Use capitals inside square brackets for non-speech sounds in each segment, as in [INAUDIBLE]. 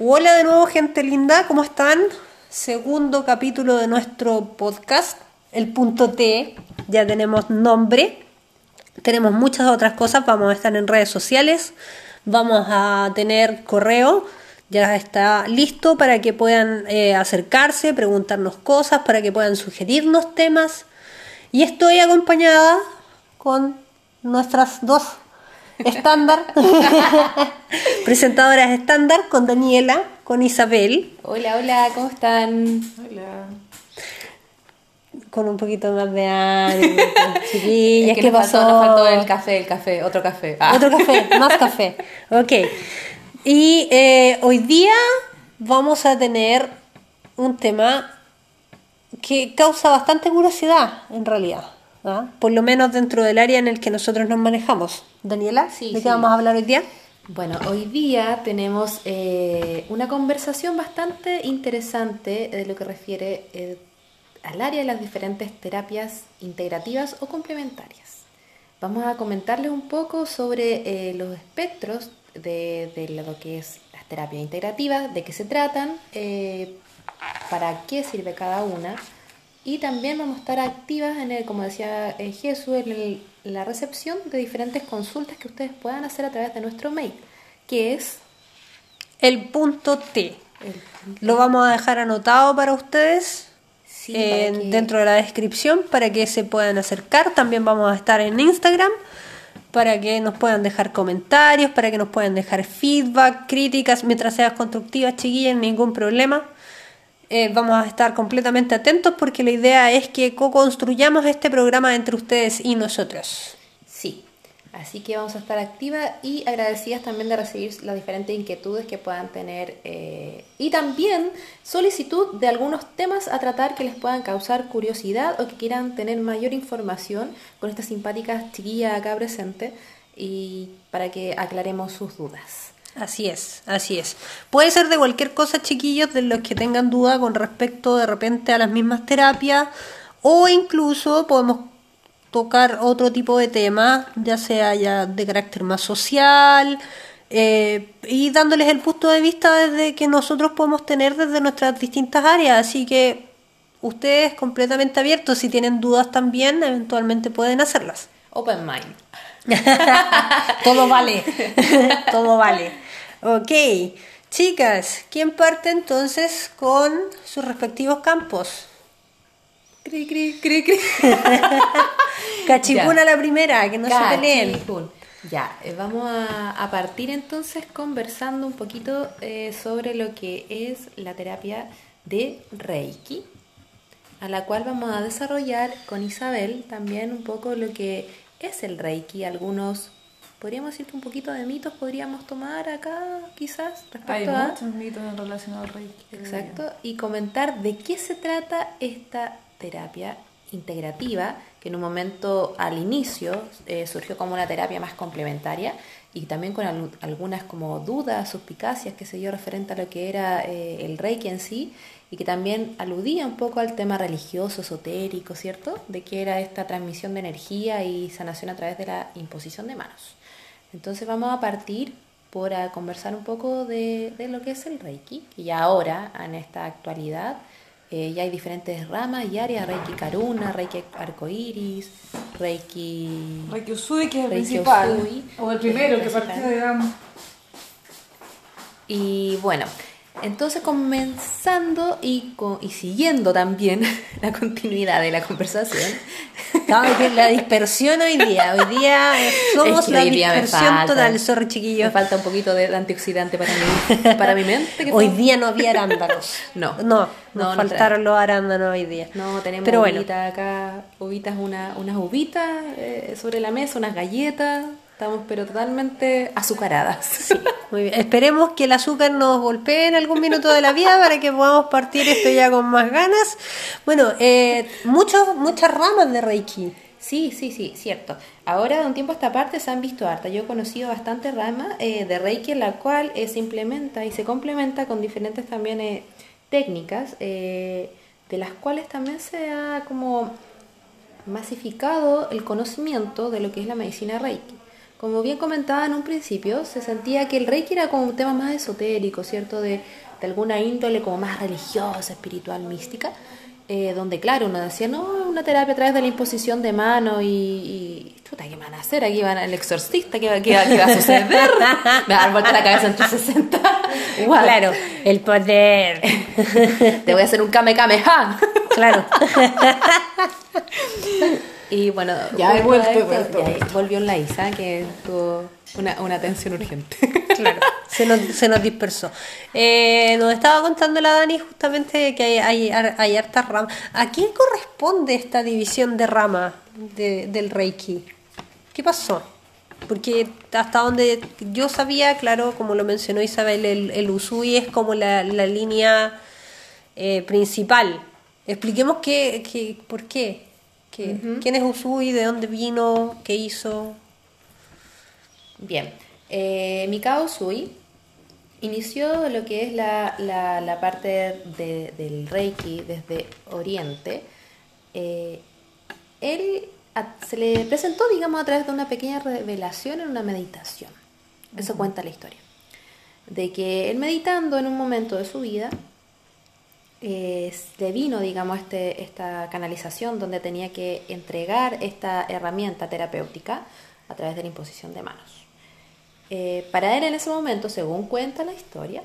Hola de nuevo gente linda, ¿cómo están? Segundo capítulo de nuestro podcast, el punto T, ya tenemos nombre, tenemos muchas otras cosas, vamos a estar en redes sociales, vamos a tener correo, ya está listo para que puedan eh, acercarse, preguntarnos cosas, para que puedan sugerirnos temas. Y estoy acompañada con nuestras dos estándar, [LAUGHS] presentadoras estándar, con Daniela, con Isabel. Hola, hola, ¿cómo están? Hola. Con un poquito más de [LAUGHS] ánimo, chiquillas, Es que ¿qué nos pasó? faltó, nos faltó el café, el café, otro café. Ah. Otro café, más café. Ok. Y eh, hoy día vamos a tener un tema que causa bastante curiosidad, en realidad. ¿Ah? Por lo menos dentro del área en el que nosotros nos manejamos. Daniela, Sí, ¿de qué sí. vamos a hablar hoy día? Bueno, hoy día tenemos eh, una conversación bastante interesante de lo que refiere eh, al área de las diferentes terapias integrativas o complementarias. Vamos a comentarles un poco sobre eh, los espectros de, de lo que es las terapias integrativas, de qué se tratan, eh, para qué sirve cada una. Y también vamos a estar activas en el, como decía eh, Jesús, en el- la recepción de diferentes consultas que ustedes puedan hacer a través de nuestro mail, que es El punto T. el Lo vamos a dejar anotado para ustedes Sí, para que- dentro de la descripción para que se puedan acercar. También vamos a estar en Instagram para que nos puedan dejar comentarios, para que nos puedan dejar feedback, críticas, mientras seas constructivas, chiquillas, ningún problema. Eh, vamos a estar completamente atentos porque la idea es que co-construyamos este programa entre ustedes y nosotros. Sí, así que vamos a estar activas y agradecidas también de recibir las diferentes inquietudes que puedan tener eh, y también solicitud de algunos temas a tratar que les puedan causar curiosidad o que quieran tener mayor información con estas simpáticas chiquillas acá presentes y para que aclaremos sus dudas. Así es, así es. Puede ser de cualquier cosa, chiquillos, de los que tengan duda con respecto de repente a las mismas terapias o incluso podemos tocar otro tipo de temas, ya sea ya de carácter más social eh, y dándoles el punto de vista desde que nosotros podemos tener desde nuestras distintas áreas. Así que ustedes completamente abiertos, si tienen dudas también, eventualmente pueden hacerlas. Open mind. [LAUGHS] Todo vale. [LAUGHS] Todo vale. Ok. Chicas, ¿quién parte entonces con sus respectivos campos? Cri, cri, cri, cri. [LAUGHS] Cachipuna Ya. la primera, que no se peleen. Cachipún. Ya, eh, vamos a, a partir entonces conversando un poquito eh, sobre lo que es la terapia de Reiki, a la cual vamos a desarrollar con Isabel también un poco lo que es el Reiki. Algunos, podríamos decir que un poquito de mitos podríamos tomar acá quizás respecto Hay a... muchos mitos en relación al Reiki. Exacto, y comentar de qué se trata esta terapia integrativa, que en un momento al inicio eh, surgió como una terapia más complementaria y también con al- algunas como dudas, suspicacias que se dio referente a lo que era eh, el Reiki en sí y que también aludía un poco al tema religioso, esotérico, ¿cierto? De que era esta transmisión de energía y sanación a través de la imposición de manos. Entonces vamos a partir por a conversar un poco de, de lo que es el Reiki, que ya ahora, en esta actualidad, eh, ya hay diferentes ramas y áreas, Reiki Karuna, Reiki Arcoiris, Reiki... Reiki Usui, que es el Reiki principal. Usui, o el primero que partió, digamos. Y bueno, entonces comenzando y, co- y siguiendo también [LAUGHS] la continuidad de la conversación, Estamos en la dispersión hoy día. Hoy día eh, somos Es que la me dispersión total. Sorry, me chiquillos. falta un poquito de antioxidante para mi, para mi mente. que Hoy día no había arándanos. [LAUGHS] No. No, No, nos no faltaron los arándanos hoy día. No, tenemos Pero bueno, uvitas acá, uvitas, una, unas uvitas eh, sobre la mesa, unas galletas. Estamos pero totalmente azucaradas. Muy bien. Esperemos que el azúcar nos golpee en algún minuto de la vida para que podamos partir esto ya con más ganas. Bueno, eh, muchos, muchas ramas de Reiki. Sí, sí, sí, cierto. Ahora de un tiempo a esta parte se han visto harta. Yo he conocido bastante ramas eh, de Reiki en la cual eh, se implementa y se complementa con diferentes también eh, técnicas eh, de las cuales también se ha como masificado el conocimiento de lo que es la medicina Reiki. Como bien comentaba en un principio, se sentía que el Reiki era como un tema más esotérico, ¿cierto? De, de alguna índole como más religiosa, espiritual, mística. eh, donde, claro, uno decía, no, una terapia a través de la imposición de mano y, y chuta, ¿qué van a hacer? Aquí van el exorcista, ¿qué, va- qué qué va a suceder? Me va a la cabeza en 360. Igual. Claro, el poder. [LAUGHS] Te voy a hacer un kame kame ja. claro. [LAUGHS] Y bueno, Ya he vuelto, vuelto, vuelto. volvió la Isa, que tuvo una, una atención urgente. Claro, [LAUGHS] se nos, se nos dispersó. Eh, nos estaba contando la Dani justamente que hay, hay, hay hartas ramas. ¿A quién corresponde esta división de ramas de- del Reiki? ¿Qué pasó? Porque hasta donde yo sabía, claro, como lo mencionó Isabel, el, el Usui es como la, la línea eh, principal. Expliquemos qué, qué, por qué. ¿Quién es Usui? ¿De dónde vino? ¿Qué hizo? Bien, eh, Mikao Sui inició lo que es la, la- la parte de- del Reiki desde Oriente. Eh, él a- se le presentó, digamos, a través de una pequeña revelación en una meditación. Eso cuenta la historia. De que él meditando en un momento de su vida, eh, le vino, digamos, este, esta canalización donde tenía que entregar esta herramienta terapéutica a través de la imposición de manos. Eh, para él en ese momento, según cuenta la historia,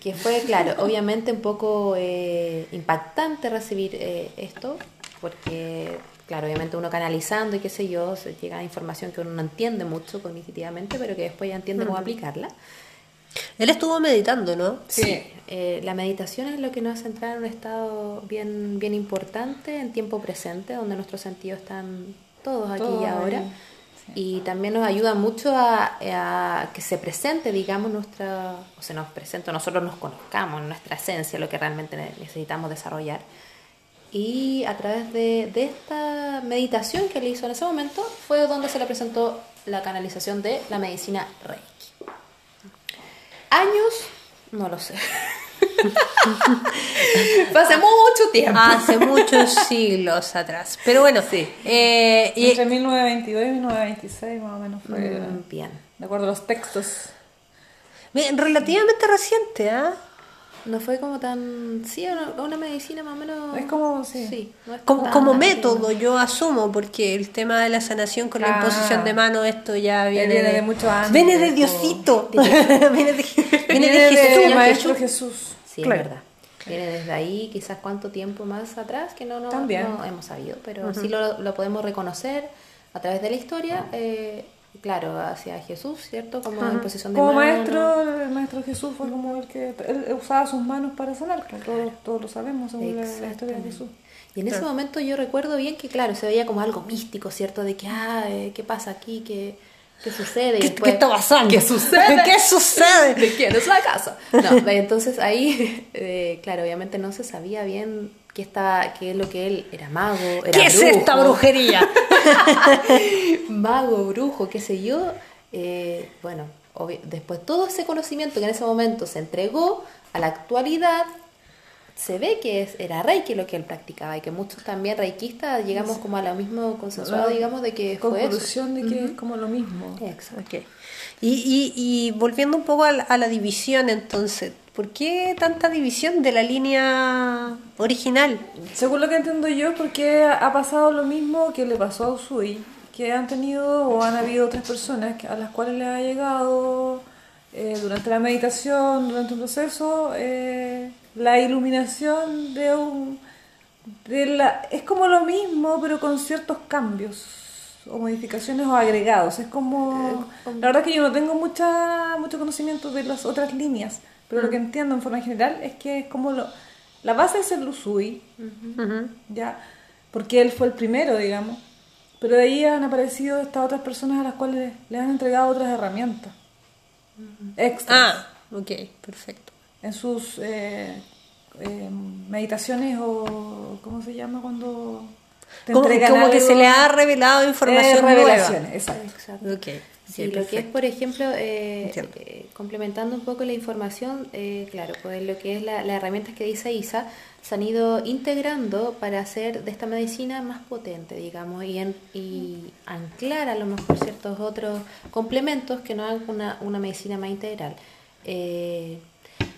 que fue, claro, [LAUGHS] obviamente un poco eh, impactante recibir eh, esto, porque, claro, obviamente uno canalizando y qué sé yo, se llega a información que uno no entiende mucho cognitivamente, pero que después ya entiende cómo aplicarla. Él estuvo meditando, ¿no? Sí, eh, la meditación es lo que nos hace entrar en un estado bien, bien importante, en tiempo presente, donde nuestros sentidos están todos aquí y ahora. sí. Y también nos ayuda mucho a, a que se presente, digamos, nuestra, o se nos presente, nosotros nos conozcamos, nuestra esencia, lo que realmente ne- necesitamos desarrollar. Y a través de, de esta meditación que él hizo en ese momento fue donde se le presentó la canalización de la medicina Reiki. Años, no lo sé. Hace mucho tiempo. Hace muchos siglos atrás. Pero bueno, Sí. eh, y- Entre 1922 y 1926 más o menos fue, Mm, Bien. de acuerdo a los textos. bien, relativamente reciente, ¿ah? No fue como tan. Sí, una, una medicina más o menos. Es como, sí. no es Como, como método, yo asumo, porque el tema de la sanación con la Ah. imposición de mano, esto ya viene, viene de mucho antes, Viene de [LAUGHS] Diosito. viene de, viene de Viene Jesús. de Maestro Jesús. Sí, Claro. es verdad. Viene desde ahí, quizás cuánto tiempo más atrás que no, no, hemos sabido, pero sí lo, lo podemos reconocer a través de la historia. eh, claro, hacia Jesús, ¿cierto? Como imposición de Como mano. maestro, el maestro Jesús fue como el que él usaba sus manos para sanar, pues, todos, todos lo sabemos según la, la historia de. Jesús. Y en ese momento yo recuerdo bien que, claro, se veía como algo místico, ¿cierto? De que, ah, eh, ¿qué pasa aquí? ¿Qué, qué sucede? Y ¿Qué, después, qué está pasando? ¿Qué sucede? ¿Qué sucede? [LAUGHS] ¿De quién es la casa? No, entonces ahí, [LAUGHS] eh, claro, obviamente no se sabía bien qué, estaba, qué es lo que él era mago, era ¿Qué es esta brujería? [LAUGHS] mago, brujo, qué sé yo. Eh, bueno, obvi- después todo ese conocimiento que en ese momento se entregó a la actualidad, se ve que es, era Reiki lo que él practicaba y que muchos también reikistas llegamos como a lo mismo consensuado, digamos, de que fue eso. Conclusión de que es como lo mismo. Exacto. Y, y, y volviendo un poco a la, a la división, entonces, ¿por qué tanta división de la línea original? Según lo que entiendo yo, porque ha pasado lo mismo que le pasó a Usui, que han tenido o han habido otras personas a las cuales le ha llegado eh, durante la meditación, durante un proceso, eh, la iluminación de un... De la, es como lo mismo, pero con ciertos cambios o modificaciones o agregados. Es como... La verdad es que yo no tengo mucha, mucho conocimiento de las otras líneas, pero lo que entiendo en forma general es que es como lo... La base es el Usui, Ujú. ya, porque él fue el primero, digamos. Pero de ahí han aparecido estas otras personas a las cuales le han entregado otras herramientas extras Ah, ok, perfecto. en sus eh, eh, meditaciones o ¿cómo se llama cuando te Como, que se le ha revelado Eh, información revelaciones, nueva. exacto. Exacto. Ok. Sí, lo que es, por ejemplo, eh, eh, complementando un poco la información, eh, claro, pues lo que es la, la herramienta que dice ISA, se han ido integrando para hacer de esta medicina más potente, digamos, y, en- y anclar a lo mejor ciertos otros complementos que nos hagan una, una medicina más integral. Eh,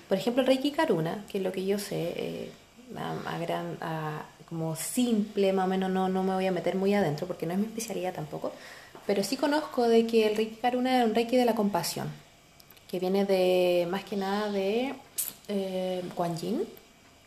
por ejemplo, el Reiki Karuna, que es lo que yo sé, eh, a, a gran, a- como simple, más o menos, no, no me voy a meter muy adentro porque no es mi especialidad tampoco, pero sí conozco de que el Reiki Karuna es un Reiki de la compasión, que viene de, más que nada, de eh, Kuan Yin,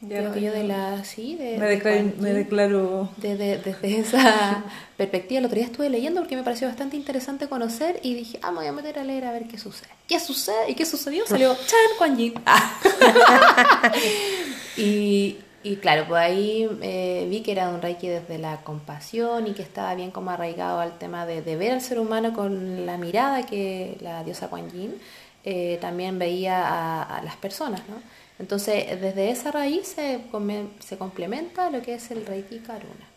creo no- que yo de la, sí, de, Me de declaro, me declaro Desde, desde esa [LAUGHS] perspectiva, el otro día estuve leyendo porque me pareció bastante interesante conocer y dije, ah, me voy a meter a leer a ver qué sucede. ¿Qué sucede? ¿Y qué sucedió? Salió Chan Kuan Yin. Ah. [LAUGHS] [LAUGHS] y, y claro, pues ahí eh, vi que era un Reiki desde la compasión y que estaba bien como arraigado al tema de, de ver al ser humano con la mirada que la diosa Kuan Yin eh, también veía a, a las personas, ¿no? Entonces, desde esa raíz se, se complementa lo que es el Reiki Karuna.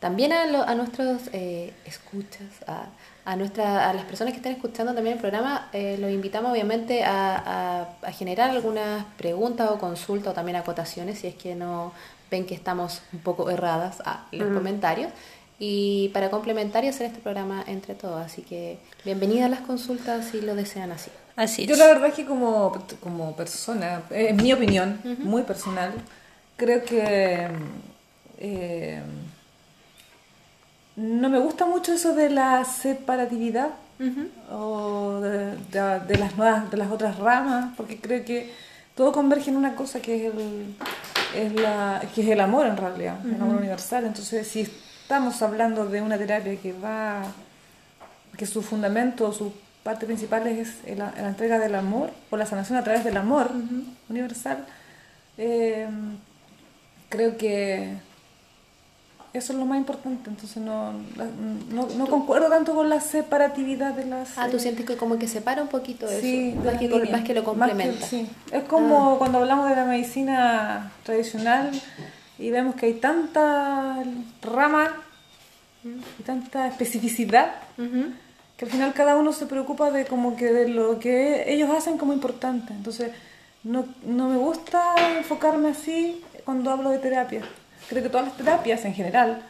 También a, lo- a nuestros eh, escuchas, a, a, nuestra, a las personas que están escuchando también el programa, eh, los invitamos obviamente a, a- a generar algunas preguntas o consultas o también acotaciones si es que no ven que estamos un poco erradas ah, en los comentarios. Y para complementar y hacer este programa entre todos. Así que bienvenidas las consultas si lo desean así. Así Yo la verdad es que como, como persona, eh, en mi opinión, muy personal, creo que eh, no me gusta mucho eso de la separatividad o de, de- de las nuevas, de las otras ramas, porque creo que todo converge en una cosa que es el, es la, que es el amor en realidad, el amor universal. Entonces, si estamos hablando de una terapia que va que su fundamento, su parte principal es el- la, entrega del amor o la sanación a través del amor universal, eh, creo que eso es lo más importante. Entonces no, no, no concuerdo tanto con la separatividad de las... Ah, tú eh, sientes que como que separa un poquito eso, Sí, más, que, líneas. más que lo que- complementa. sí. Es como cuando hablamos de la medicina tradicional y vemos que hay tanta rama y tanta especificidad que al final cada uno se preocupa de como que de lo que ellos hacen como importante. Entonces, no, no me gusta enfocarme así cuando hablo de terapia. Creo que todas las terapias en general,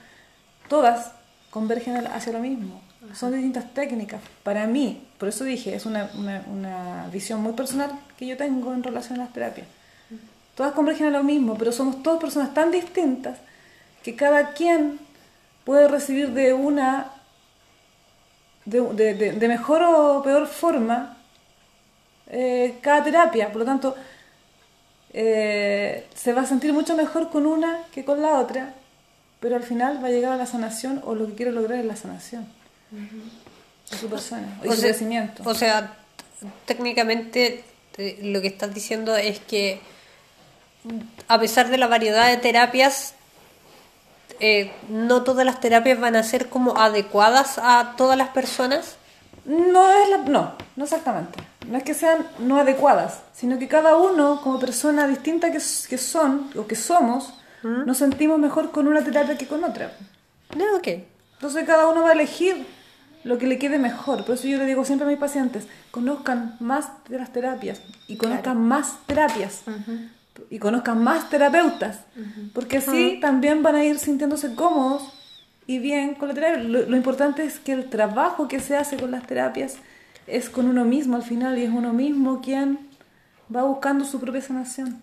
todas convergen hacia lo mismo. Son distintas técnicas. Para mí, por eso dije, es una, una, una visión muy personal que yo tengo en relación a las terapias. Todas convergen a lo mismo, pero somos todas personas tan distintas que cada quien puede recibir de una de, de- de- de mejor o peor forma eh, cada terapia. Por lo tanto, eh, se va a sentir mucho mejor con una que con la otra, pero al final va a llegar a la sanación o lo que quiere lograr es la sanación de su persona y O su sea- crecimiento. O sea, técnicamente lo que estás diciendo es que a pesar de la variedad de terapias, eh, no todas las terapias van a ser como adecuadas a todas las personas. No es la, no, no exactamente. No es que sean no adecuadas, sino que cada uno, como persona distinta que, que son o que somos, nos sentimos mejor con una terapia que con otra. No, ok. Entonces cada uno va a elegir lo que le quede mejor. Por eso yo le digo siempre a mis pacientes, conozcan más de las terapias y conozcan más terapias y conozcan más terapeutas, porque así también van a ir sintiéndose cómodos y bien con la terapia. Lo, lo importante es que el trabajo que se hace con las terapias es con uno mismo al final y es uno mismo quien va buscando su propia sanación.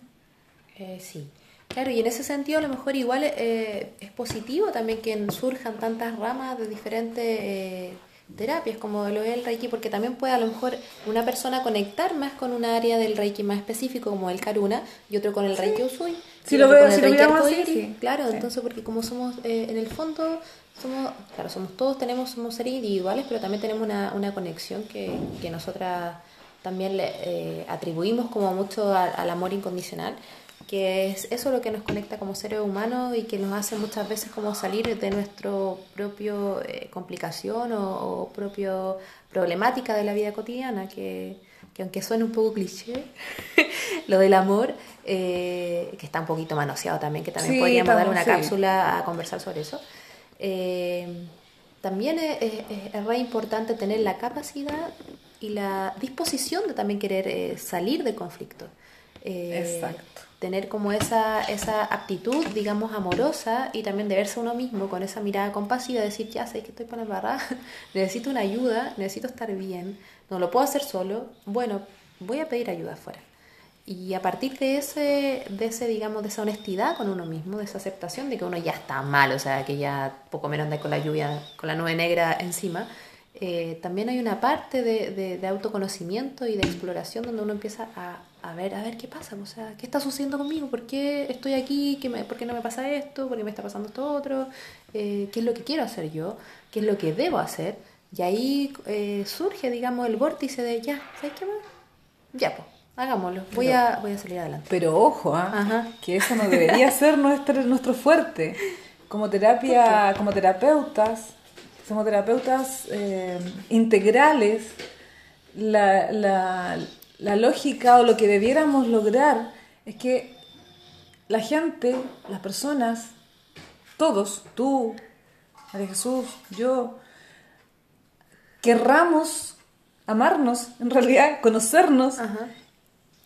Eh, sí, claro, y en ese sentido a lo mejor igual eh, es positivo también que surjan tantas ramas de diferentes eh, terapias como lo es el Reiki, porque también puede a lo mejor una persona conectar más con un área del Reiki más específico como el Karuna y otro con el Reiki Usui. Si lo veo- si lo Reiki miramos así, Arcoíris. sí. Claro, Sí. entonces porque como somos eh, en el fondo somos, claro, somos todos tenemos somos seres individuales, pero también tenemos una, una conexión que, que nosotras también le eh, atribuimos como mucho al, al amor incondicional, que es eso lo que nos conecta como seres humanos y que nos hace muchas veces como salir de nuestro propio eh, complicación o, o propio problemática de la vida cotidiana, que, que aunque suene un poco cliché, [LAUGHS] lo del amor, eh, que está un poquito manoseado también, que también Sí, podríamos dar una sí. cápsula a conversar sobre eso. Eh, también es, es- es re importante tener la capacidad y la disposición de también querer eh, salir del conflicto. Exacto. Tener como esa, esa aptitud, digamos, amorosa y también de verse uno mismo con esa mirada compasiva, decir, ya sé que estoy para la barra, [LAUGHS] necesito una ayuda, necesito estar bien, no lo puedo hacer solo, bueno, voy a pedir ayuda afuera. Y a partir de ese, de ese, digamos, de esa honestidad con uno mismo, de esa aceptación de que uno ya está mal, o sea, que ya poco menos anda con la lluvia, con la nube negra encima, eh, también hay una parte de, de- de autoconocimiento y de exploración donde uno empieza a, a ver, a ver qué pasa, o sea, qué está sucediendo conmigo, por qué estoy aquí, ¿Qué me- por qué no me pasa esto, por qué me está pasando esto otro, Eh, qué es lo que quiero hacer yo, qué es lo que debo hacer, y ahí eh, surge, digamos, el vórtice de, ya, ¿sabes qué más? Ya, pues, hagámoslo, voy, a, voy a salir adelante. Pero ojo. Ajá. que eso no debería [LAUGHS] ser nuestro, nuestro fuerte. Como terapia, como terapeutas, somos terapeutas eh, integrales, la, la- la lógica o lo que debiéramos lograr es que la gente, las personas, todos, tú, María Jesús, yo, querramos amarnos, en realidad, conocernos Ajá.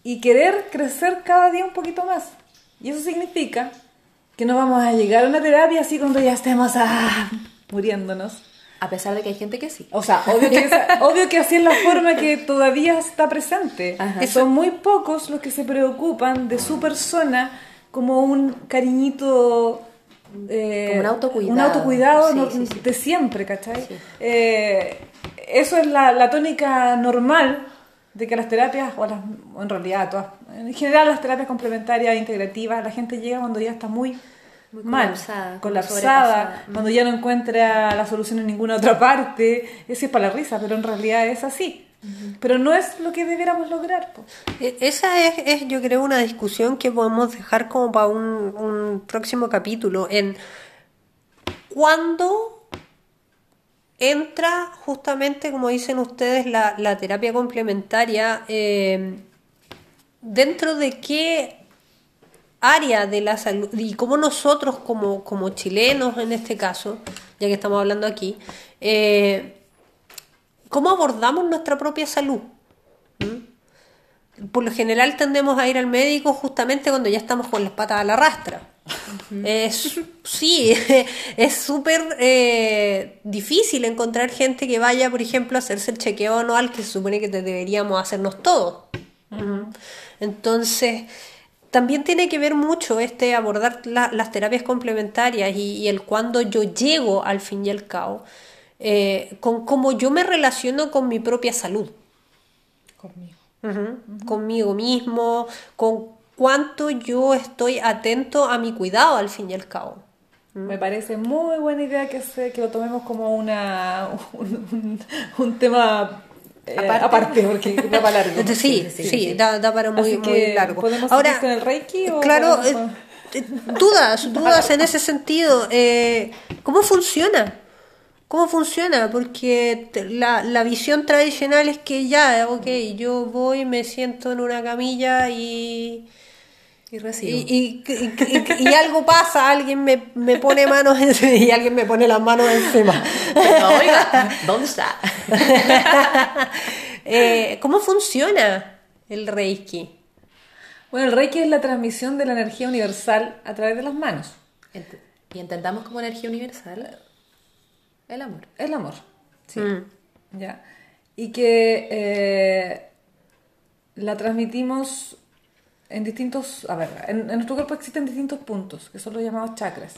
Y querer crecer cada día un poquito más. Y eso significa que no vamos a llegar a una terapia así cuando ya estemos ah, muriéndonos. A pesar de que hay gente que sí. O sea, obvio que, esa- [LAUGHS] obvio que así es la forma que todavía está presente. Ajá. Son muy pocos los que se preocupan de su persona como un cariñito... eh, Como un autocuidado. Un autocuidado Sí, no- sí, sí. de siempre, ¿cachai? Sí. Eh, eso es la, la tónica normal de que las terapias, o, las, o en realidad todas, en general las terapias complementarias, integrativas, la gente llega cuando ya está muy, Muy mal, colapsada, cuando ya no encuentra la solución en ninguna otra parte. Eso es para la risa, pero en realidad es así. Pero no es lo que debiéramos lograr. po. E- Esa es, es, yo creo, una discusión que podemos dejar como para un, un próximo capítulo en cuándo entra justamente, como dicen ustedes, la, terapia complementaria, eh, dentro de qué área de la salud y cómo nosotros como, chilenos en este caso, ya que estamos hablando aquí, eh, cómo abordamos nuestra propia salud. Por lo general tendemos a ir al médico justamente cuando ya estamos con las patas a la rastra. Es, sí, [LAUGHS] es súper eh, difícil encontrar gente que vaya, por ejemplo, a hacerse el chequeo anual que se supone que deberíamos hacernos todos. Entonces, también tiene que ver mucho este abordar la- las terapias complementarias y, y el cuando yo llego al fin y al cabo, eh, con cómo yo me relaciono con mi propia salud. Conmigo. Conmigo mismo, con cuánto yo estoy atento a mi cuidado al fin y al cabo. Me parece muy buena idea que, se, que lo tomemos como una, un, [LAUGHS] un- un tema eh, Aparte. aparte. porque da para largo. [LAUGHS] Sí, sí, sí, Da, da para muy, muy largo. ¿podemos Ahora, con el Reiki o claro, podemos- eh, eh, dudas, dudas en ese sentido. Eh, ¿Cómo funciona? ¿Cómo funciona? Porque la, la visión tradicional es que ya, ok, yo voy, me siento en una camilla y... Y recibo. Y, y, y- y- y algo pasa, alguien me, me pone manos encima y alguien me pone las manos encima. Oiga, ¿dónde está? [LAUGHS] Eh, ¿Cómo funciona el Reiki? Bueno, el Reiki es la transmisión de la energía universal a través de las manos. Ent- Y entendamos como energía universal el amor. El amor. Sí. Mm. ¿Ya? Y que eh, la transmitimos en distintos. A ver, en, en nuestro cuerpo existen distintos puntos, que son los llamados chakras.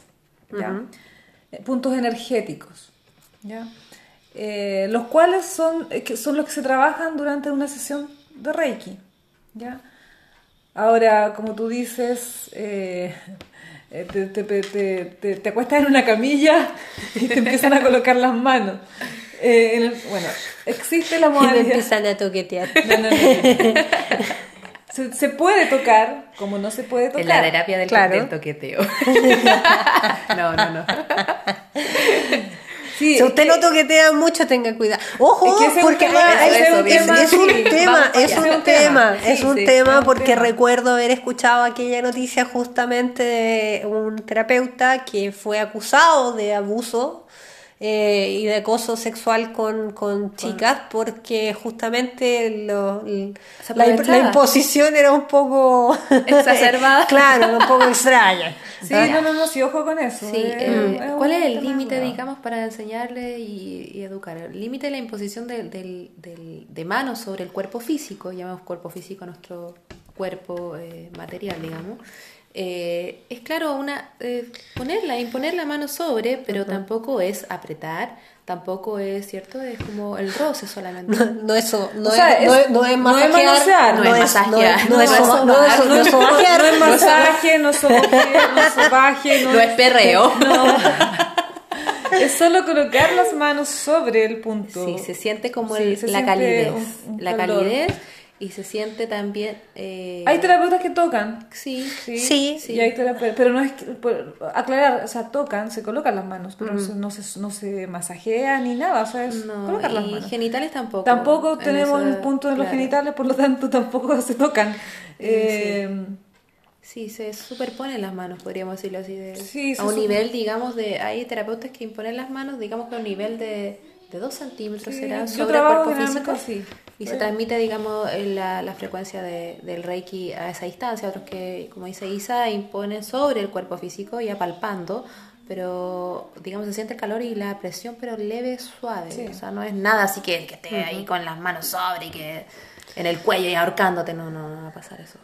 ¿ya? Eh, puntos energéticos. ¿ya? Eh, los cuales son, eh, que son los que se trabajan durante una sesión de Reiki. ¿ya? Ahora, como tú dices, eh, te, te, te, te- acuestas en una camilla y te empiezan a colocar las manos. Eh, el- bueno, existe la Y me modalidad. empiezan a toquetear. No, no, no, no. [LAUGHS] Se, se puede tocar, como no se puede tocar. En la terapia del, Claro. del toqueteo. [LAUGHS] no, no, no. Sí, Si usted lo que- toquetea mucho, tenga cuidado. Ojo, es un porque tema- es, un tema- es un sí, tema, es un tema, sí, porque tema. recuerdo haber escuchado aquella noticia justamente de un terapeuta que fue acusado de abuso eh, y de acoso sexual con, con chicas porque justamente lo- la, la imposición era un poco [LAUGHS] Exacerbada. claro, un poco extraña. Sí, no, no, no, sí, ojo con eso. Sí, eh, eh, ¿cuál es el límite, digamos, para enseñarle y, y educar? El límite de la imposición del- del- del- de manos sobre el cuerpo físico, llamamos cuerpo físico a nuestro cuerpo eh, material, digamos. Eh, es claro, una eh, ponerla, imponer la mano sobre, pero tampoco es apretar, tampoco es, ¿cierto? Es como el roce solamente. No es, so- no O sea, es, no es- no es no es masajear, manosear, no no es no masajear, no es no es no es- no sobajear, No no masaje, no es sobaje, no es no, No perreo. Es solo colocar las manos sobre el punto. Sí, se siente como Sí, el- se la siente calidez. un- un la calor. calidez y se siente también... eh, Hay terapeutas que tocan. Sí, Sí, Sí. Y hay terapeutas, pero no es que, por- aclarar, o sea, tocan, se colocan las manos, pero no, se, no, se, no se masajea ni nada, o sea, es No, colocar las y manos. genitales tampoco. Tampoco En tenemos el punto de los claro. genitales, por lo tanto [LAUGHS] tampoco se tocan. Eh, Sí, se superponen las manos, podríamos decirlo así. De, Sí, a un nivel, digamos, de. Hay terapeutas que imponen las manos, digamos que a un nivel de, de 2 centímetros Sí, será yo sobre el trabajo cuerpo físico. así. Y se transmite, digamos, la, la frecuencia de- del Reiki a esa distancia. Otros que, como dice Isa, imponen sobre el cuerpo físico, ya palpando. Pero, digamos, se siente el calor y la presión, pero leve, suave. Sí. O sea, no es nada así que, que esté ahí con las manos sobre y que en el cuello y ahorcándote. No, no, no va a pasar eso.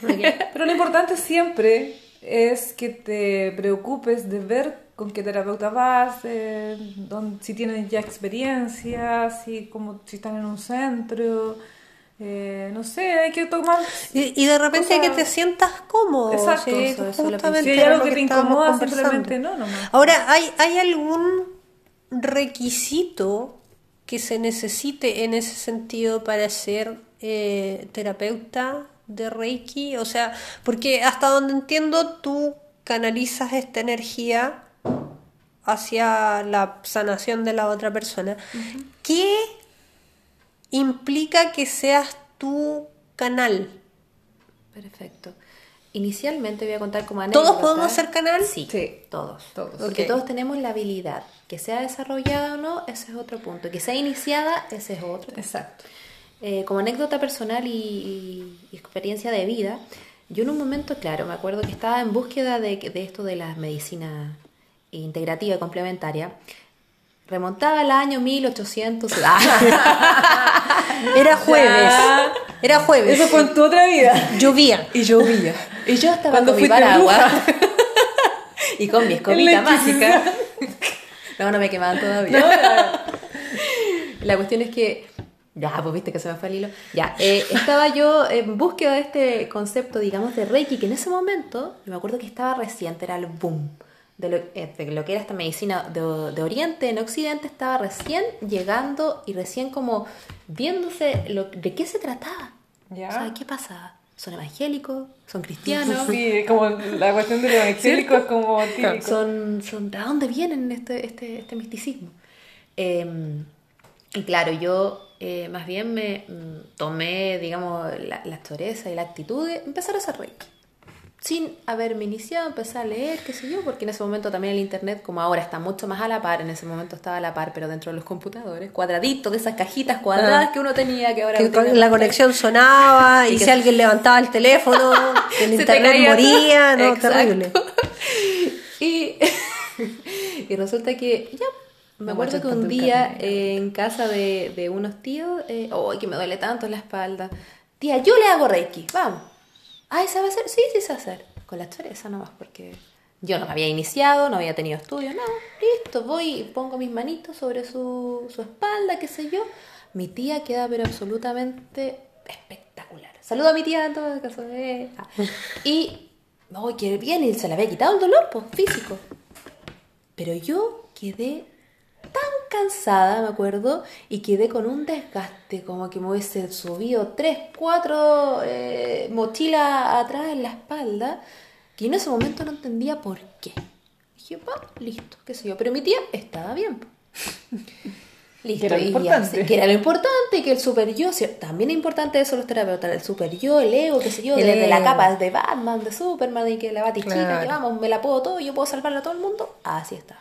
Pero lo importante siempre es que te preocupes de ver con qué terapeuta vas, eh, dónde- si tienen ya experiencia, si, como, si están en un centro. eh, no sé, hay que tomar. Y, y de repente sea, que te sientas cómodo. Exacto, sí, eso- justamente Si hay algo lo que te incomoda, simplemente no nomás. Ahora, ¿hay, ¿hay algún requisito que se necesite en ese sentido para ser eh, terapeuta de Reiki? O sea, porque hasta donde entiendo tú canalizas esta energía hacia la sanación de la otra persona. ¿Qué implica que seas tu canal? Perfecto. Inicialmente voy a contar como anécdota. ¿Todos podemos ser canal? Sí, Sí. todos. Todos. Porque todos tenemos la habilidad. Que sea desarrollada o no, ese es otro punto. Que sea iniciada, ese es otro. punto. Exacto. Eh, como anécdota personal y, y- y experiencia de vida, yo en un momento, claro, me acuerdo que estaba en búsqueda de, de esto de la medicina integrativa y complementaria. Remontaba al año 1800. [LAUGHS] Era jueves. Era jueves. Eso fue en tu otra vida. Llovía. Y llovía. [LAUGHS] Y yo estaba Cuando con mi paraguas. [LAUGHS] y con mi escobita mágica. No, no me quemaban todavía. La cuestión es que. Ya, pues viste que se me fue el hilo. Ya, eh, estaba yo en búsqueda de este concepto, digamos, de Reiki, que en ese momento, me acuerdo que estaba reciente, era el boom. De lo, eh, de lo que era esta medicina de, de Oriente en Occidente, estaba recién llegando y recién como viéndose lo, de qué se trataba. Ya. O sea, ¿qué pasaba? ¿Son evangélicos? ¿Son cristianos? Sí, como la cuestión del [LAUGHS] evangélico es como típico. son, son ¿de dónde vienen este, este, este misticismo? Eh, y claro, yo eh, más bien me mm, tomé, digamos, la, la choreza y la actitud de empezar a hacer reiki. Sin haberme iniciado, empecé a leer, qué sé yo, porque en ese momento también el internet, como ahora, está mucho más a la par, en ese momento estaba a la par, pero dentro de los computadores, cuadraditos de esas cajitas cuadradas Ah. que uno tenía, que ahora Que con- la conexión sonaba [LAUGHS] y, Y que- si alguien levantaba el teléfono, [LAUGHS] el Se internet moría, todo. no, Exacto. terrible. [LAUGHS] Y, y resulta que, ya, me acuerdo que un día eh, en casa de, de unos tíos, eh, ¡ay, que me duele tanto la espalda! Tía, yo le hago Reiki, vamos. Ay, ¿sabe hacer? Sí, sí, sé hacer. Con la choreza nomás, porque yo no me había iniciado, no había tenido estudios, no. Listo, voy y pongo mis manitos sobre su, su espalda, qué sé yo. Mi tía queda pero absolutamente espectacular. Saludo a mi tía en todo caso. eh. Ah. [LAUGHS] Y, ¡ay, qué bien! Y se le había quitado el dolor, pues, físico. Pero yo quedé cansada, me acuerdo, y quedé con un desgaste, como que me hubiese subido tres, cuatro eh, mochilas atrás en la espalda, que en ese momento no entendía por qué. Dije, pa, listo, qué sé yo. Pero mi tía estaba bien. [LAUGHS] Listo, Que era lo y ya importante. sé, que era lo importante, que el super yo, también es importante eso los terapeutas, el super yo, el ego, qué sé yo, desde la capa de Batman, de Superman, y que la batichica, Claro. que vamos, me la puedo todo, yo puedo salvarla a todo el mundo, así está.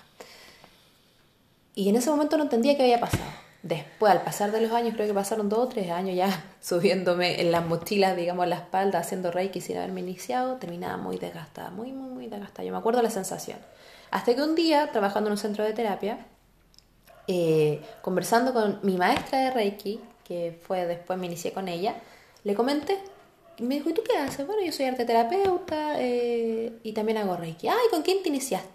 Y en ese momento no entendía qué había pasado. Después, al pasar de los años, creo que pasaron dos o tres años ya [LAUGHS] subiéndome en las mochilas, digamos, en la espalda, haciendo reiki sin haberme iniciado, terminaba muy desgastada, muy, muy, muy desgastada. Yo me acuerdo la sensación. Hasta que un día, trabajando en un centro de terapia, eh, conversando con mi maestra de reiki, que fue después me inicié con ella, le comenté y me dijo, ¿y tú qué haces? Bueno, yo soy arteterapeuta eh, y también hago Reiki. Ay, ¿con quién te iniciaste?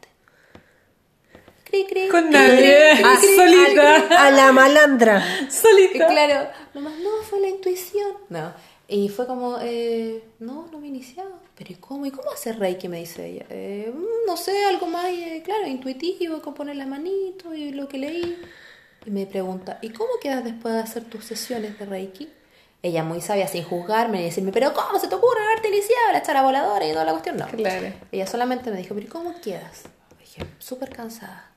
Cri, cri, Con cri, nadie, cri, cri, cri. solita. A la malandra. Y Solita. claro, nomás no, fue la intuición. No. Y fue como, eh, no, no me he iniciado. Pero ¿y cómo? ¿Y cómo hace Reiki? Me dice ella. "Eh, mm, no sé, algo más, eh, claro, intuitivo, con poner la manito y lo que leí. Y me pregunta, ¿y cómo quedas después de hacer tus sesiones de Reiki? Ella muy sabia, sin juzgarme, y decirme, pero ¿cómo se te ocurre haberte iniciado? La echara voladora y toda la cuestión. No. Claro. Ella solamente me dijo, pero ¿y cómo quedas? Dije, súper cansada.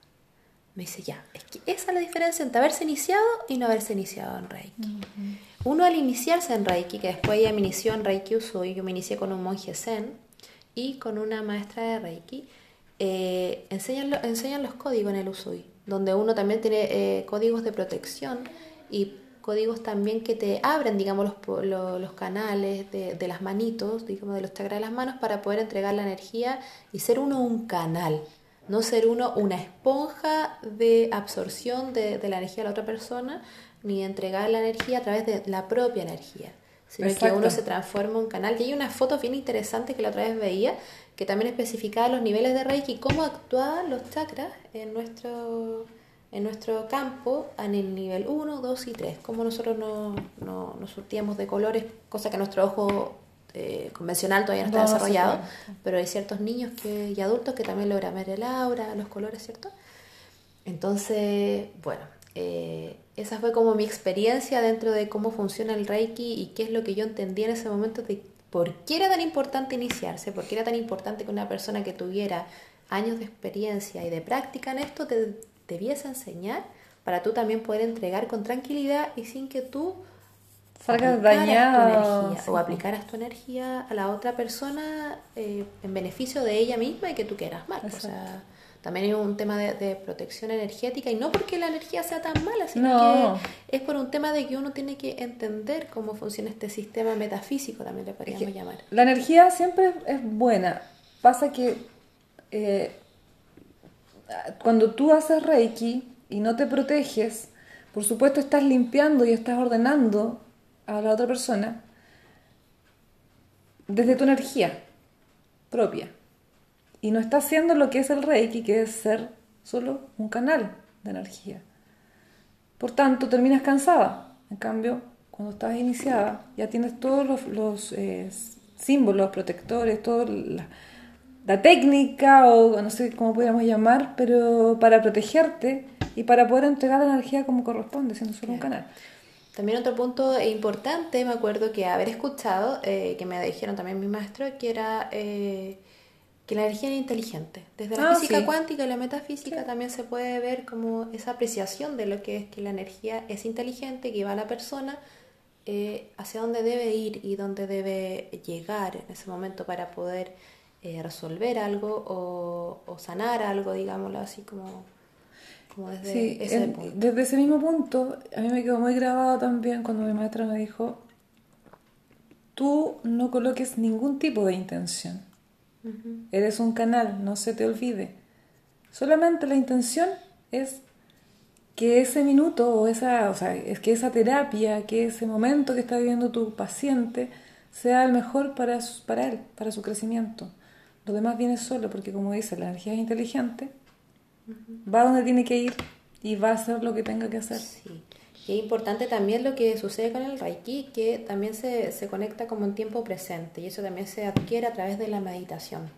Me dice, ya, es que esa es la diferencia entre haberse iniciado y no haberse iniciado en Reiki. Uno al iniciarse en Reiki, que después ella me inició en Reiki Usui, yo me inicié con un monje Zen y con una maestra de Reiki, eh, enseñan, lo- enseñan los códigos en el Usui, donde uno también tiene eh, códigos de protección y códigos también que te abren, digamos, los, los canales de, de las manitos, digamos, de los chakras de las manos para poder entregar la energía y ser uno un canal, no ser uno una esponja de absorción de, de la energía de la otra persona, ni entregar la energía a través de la propia energía, sino que uno se transforma en un canal. Y hay una foto bien interesante que la otra vez veía, que también especificaba los niveles de Reiki y cómo actuaban los chakras en nuestro, en nuestro campo en el nivel 1, 2 y 3. Cómo nosotros no, no- nos surtíamos de colores, cosa que nuestro ojo eh, convencional todavía no está No, desarrollado, pero hay ciertos niños que, y adultos que también logran ver el aura, los colores, ¿cierto? Entonces, bueno, eh, esa fue como mi experiencia dentro de cómo funciona el Reiki y qué es lo que yo entendí en ese momento de por qué era tan importante iniciarse, por qué era tan importante que una persona que tuviera años de experiencia y de práctica en esto te debiese enseñar para tú también poder entregar con tranquilidad y sin que tú Energía, sí. o aplicaras tu energía a la otra persona eh, en beneficio de ella misma y que tú quieras mal. O sea, también hay un tema de, de protección energética y no porque la energía sea tan mala, sino No. que es por un tema de que uno tiene que entender cómo funciona este sistema metafísico, también le Es podríamos que llamar. La energía siempre es- es buena. Pasa que eh, cuando tú haces Reiki y no te proteges, por supuesto estás limpiando y estás ordenando a la otra persona desde tu energía propia. Y no estás haciendo lo que es el Reiki, que es ser solo un canal de energía. Por tanto, terminas cansada. En cambio, cuando estás iniciada, ya tienes todos los, los, eh, símbolos protectores, toda la, la técnica, o no sé cómo podríamos llamar, pero para protegerte y para poder entregar la energía como corresponde, siendo solo un canal. También otro punto importante, me acuerdo que haber escuchado, eh, que me dijeron también mi maestro, que era eh, que la energía era inteligente. Desde la Ah, física sí. cuántica y la metafísica también se puede ver como esa apreciación de lo que es que la energía es inteligente, que lleva a la persona eh, hacia dónde debe ir y dónde debe llegar en ese momento para poder eh, resolver algo o, o sanar algo, digámoslo así, como, como desde Sí, ese en- punto. desde ese mismo punto, a mí me quedó muy grabado también cuando mi maestra me dijo, tú no coloques ningún tipo de intención. Eres un canal, no se te olvide. Solamente la intención es que ese minuto o esa, o sea, es que esa terapia, que ese momento que está viviendo tu paciente sea el mejor para, su- para él, para su crecimiento. Lo demás viene solo porque como dice, la energía es inteligente, va donde tiene que ir y va a hacer lo que tenga que hacer. Sí. Y es importante también lo que sucede con el Reiki, que también se, se conecta como en tiempo presente y eso también se adquiere a través de la meditación.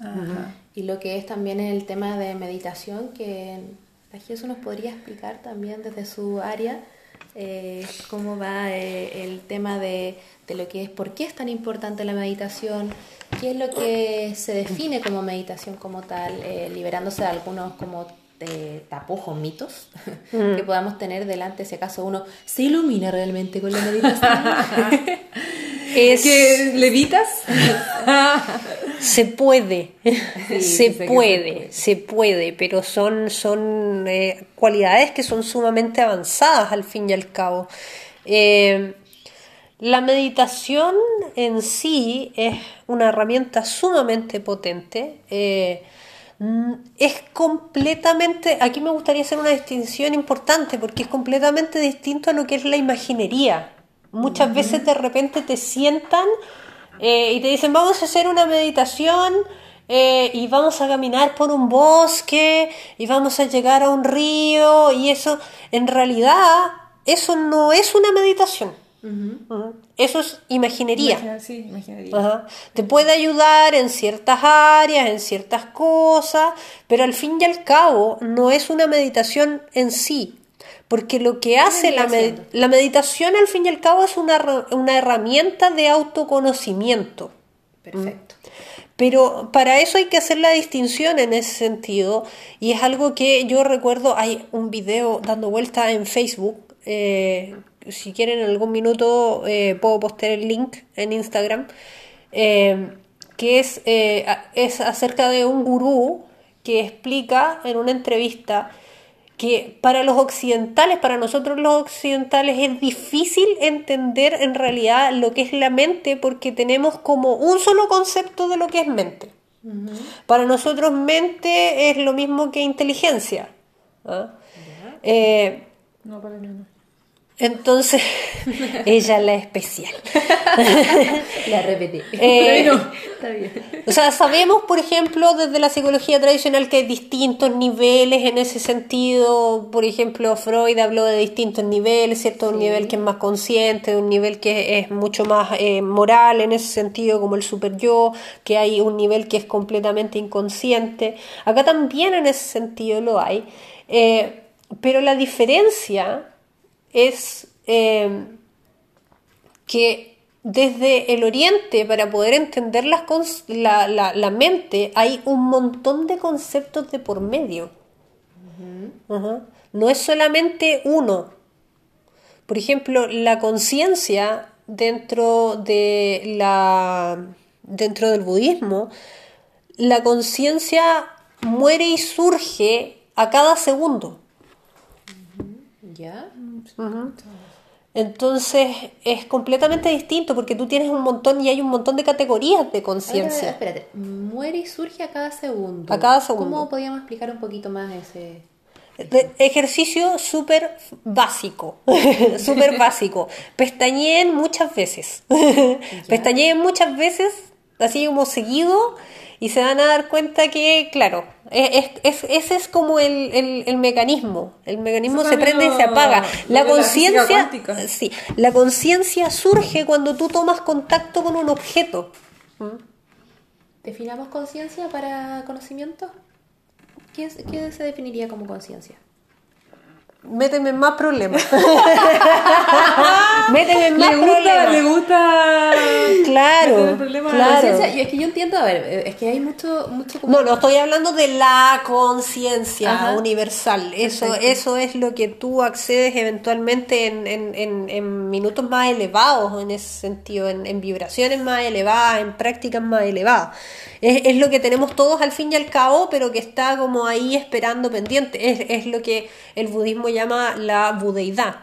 Ajá. Y lo que es también el tema de meditación, que Jesús nos podría explicar también desde su área eh, cómo va eh, el tema de, de lo que es, por qué es tan importante la meditación, qué es lo que se define como meditación como tal, eh, liberándose de algunos como de tapujos, mitos [LAUGHS] que podamos tener delante si acaso uno se ilumina realmente con la meditación. [LAUGHS] [LAUGHS] Es- ¿Que levitas? Se puede, Sí, [LAUGHS] se puede. se puede, pero son, son eh, cualidades que son sumamente avanzadas al fin y al cabo. Eh, la meditación en sí es una herramienta sumamente potente. eh, mm, es completamente, aquí me gustaría hacer una distinción importante porque es completamente distinto a lo que es la imaginería. Muchas veces de repente te sientan eh, y te dicen vamos a hacer una meditación eh, y vamos a caminar por un bosque y vamos a llegar a un río y eso, en realidad, eso no es una meditación. Eso es imaginería. Imagina- Sí, imaginaría. Ajá. Te puede ayudar en ciertas áreas, en ciertas cosas, pero al fin y al cabo no es una meditación en sí. Porque lo que hace la, med- la meditación al fin y al cabo es una, herra- una herramienta de autoconocimiento. Perfecto. Pero para eso hay que hacer la distinción en ese sentido. Y es algo que yo recuerdo, hay un video dando vuelta en Facebook. eh, si quieren en algún minuto eh, puedo postear el link en Instagram. eh, que es, eh, es acerca de un gurú que explica en una entrevista que para los occidentales, para nosotros los occidentales, es difícil entender en realidad lo que es la mente porque tenemos como un solo concepto de lo que es mente. Para nosotros mente es lo mismo que inteligencia. ¿ah? Eh, No, para mí no. Entonces, [LAUGHS] ella la especial. [LAUGHS] La repetí. Eh, Está bien. O sea, sabemos, por ejemplo, desde la psicología tradicional que hay distintos niveles en ese sentido. Por ejemplo, Freud habló de distintos niveles, ¿cierto? Un nivel que es más consciente, un nivel que es mucho más eh, moral en ese sentido, como el super yo, que hay un nivel que es completamente inconsciente. Acá también en ese sentido lo hay. Eh, pero la diferencia es eh, que desde el oriente, para poder entender las la, la- la mente, hay un montón de conceptos de por medio. No es solamente uno. Por ejemplo, la conciencia dentro de la dentro del budismo, la conciencia muere y surge a cada segundo. ¿Ya? Entonces es completamente distinto porque tú tienes un montón y hay un montón de categorías de conciencia. espérate, muere y surge a cada segundo. A cada segundo. ¿Cómo podríamos explicar un poquito más ese...? De- ejercicio súper básico, [LAUGHS] súper básico. [LAUGHS] Pestañeen muchas veces. [LAUGHS] Pestañeen muchas veces, así como seguido, y se van a dar cuenta que, claro, es, es- ese es como el, el- el mecanismo. El mecanismo Eso se prende y se apaga. La conciencia, sí, la conciencia surge cuando tú tomas contacto con un objeto. ¿Definamos conciencia para conocimiento? ¿Qué, es- qué se definiría como conciencia? Méteme en más problemas. [LAUGHS] Méteme en más Le gusta, problemas. le gusta. Claro, meter el problema de la claro. Conciencia, y es que yo entiendo, a ver, es que hay mucho, mucho como... No, no estoy hablando de la conciencia universal. Eso, eso es lo que tú accedes eventualmente en, en- en- en minutos más elevados, en ese sentido, en, en vibraciones más elevadas, en prácticas más elevadas. Es, es lo que tenemos todos al fin y al cabo, pero que está como ahí esperando pendiente. Es, es lo que el budismo llama la budeidad.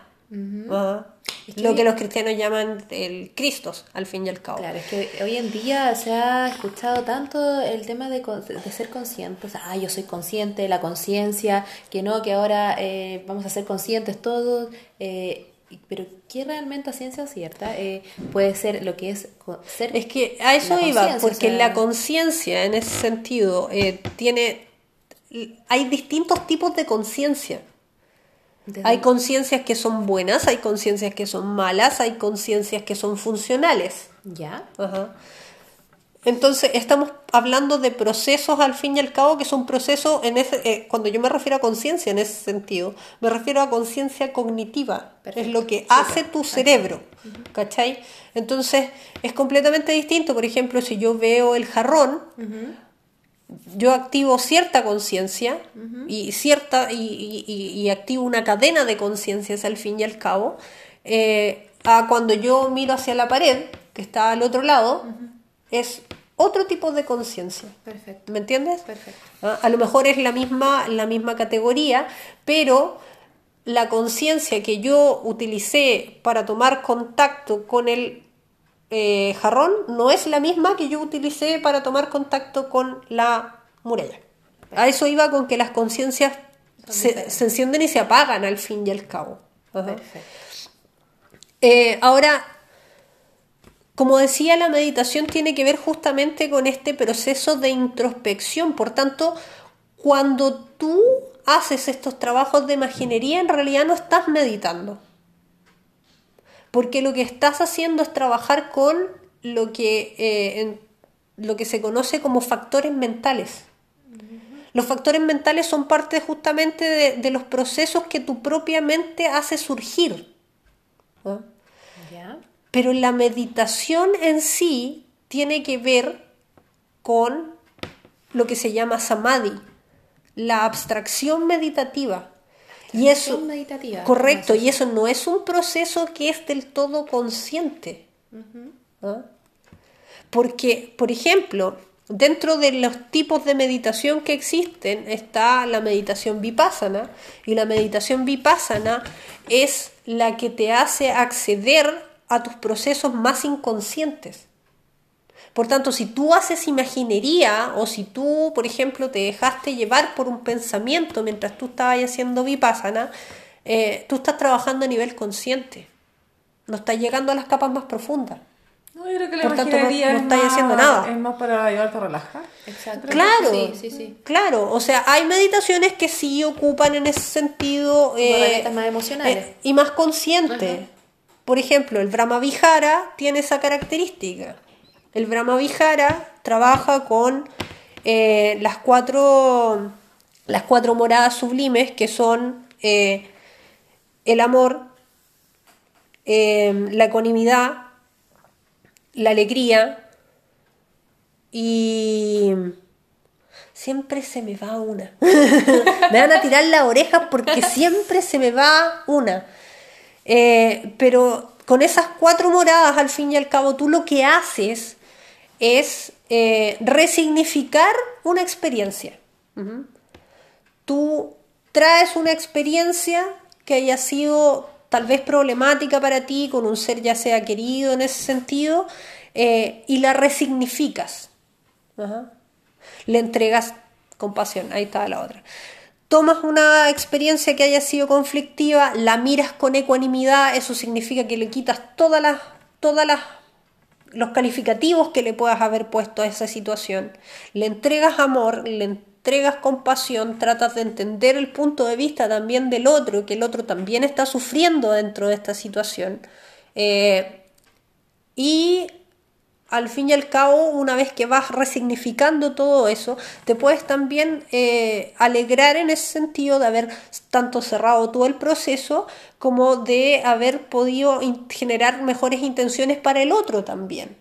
Ajá. Es que- Lo que los cristianos llaman el Cristos, al fin y al cabo. Claro, es que hoy en día se ha escuchado tanto el tema de, ser conscientes, ah, yo soy consciente, la conciencia, que no, que ahora eh, vamos a ser conscientes todos, eh, pero ¿qué realmente a ciencia cierta eh, puede ser lo que es ser? Es que a eso iba, porque o sea, la conciencia en ese sentido eh, tiene... Hay distintos tipos de conciencia. Desde- Hay conciencias que son buenas, hay conciencias que son malas, hay conciencias que son funcionales. ¿Ya? Ajá. Entonces, estamos hablando de procesos al fin y al cabo que son procesos en ese, eh, cuando yo me refiero a conciencia en ese sentido, me refiero a conciencia cognitiva, Perfecto. es lo que hace tu cerebro, ¿cachai? Entonces, es completamente distinto, por ejemplo, si yo veo el jarrón, yo activo cierta conciencia y cierta y, y- y- y activo una cadena de conciencias al fin y al cabo, eh, a cuando yo miro hacia la pared que está al otro lado, es otro tipo de conciencia. Perfecto. ¿Me entiendes? Perfecto. Ah, A lo mejor es la misma, la misma categoría, pero la conciencia que yo utilicé para tomar contacto con el eh, jarrón no es la misma que yo utilicé para tomar contacto con la muralla. A eso iba con que las conciencias se, se encienden y se apagan al fin y al cabo. Ajá. Eh, ahora, como decía, la meditación tiene que ver justamente con este proceso de introspección. Por tanto, cuando tú haces estos trabajos de imaginería, en realidad no estás meditando. Porque lo que estás haciendo es trabajar con lo que, eh, en- lo que se conoce como factores mentales. Los factores mentales son parte justamente de, de los procesos que tu propia mente hace surgir. Pero la meditación en sí tiene que ver con lo que se llama samadhi, la abstracción meditativa. Y eso, meditativa. correcto, ¿Cómo es y eso no es un proceso que es del todo consciente. ¿ah? Porque, por ejemplo, dentro de los tipos de meditación que existen está la meditación vipassana y la meditación vipassana es la que te hace acceder a tus procesos más inconscientes. Por tanto, si tú haces imaginería o si tú, por ejemplo, te dejaste llevar por un pensamiento mientras tú estabas haciendo vipassana, eh, tú estás trabajando a nivel consciente. No estás llegando a las capas más profundas. No, yo creo que la Por tanto, no- es, estáis más, haciendo nada. es más para ayudarte a relajar. Exacto. Claro, Sí, sí, sí. claro. O sea, hay meditaciones que sí ocupan en ese sentido eh, más emocionales. eh, y más conscientes. Por ejemplo, el Brahma Vihara tiene esa característica. El Brahma Vihara trabaja con eh, las cuatro las cuatro moradas sublimes que son eh, el amor, eh, la ecuanimidad, la alegría y siempre se me va una. [LAUGHS] me van a tirar las orejas porque siempre se me va una. Pero con esas cuatro moradas, al fin y al cabo, tú lo que haces es eh, resignificar una experiencia. Tú traes una experiencia que haya sido tal vez problemática para ti, con un ser ya sea querido en ese sentido, eh, y la resignificas. Ajá. Le entregas compasión, ahí está la otra. Tomas una experiencia que haya sido conflictiva, la miras con ecuanimidad, eso significa que le quitas todas las, todas las los calificativos que le puedas haber puesto a esa situación. Le entregas amor, le entregas compasión, tratas de entender el punto de vista también del otro, que el otro también está sufriendo dentro de esta situación. Eh, y al fin y al cabo, una vez que vas resignificando todo eso, te puedes también eh, alegrar en ese sentido de haber tanto cerrado todo el proceso como de haber podido generar mejores intenciones para el otro también.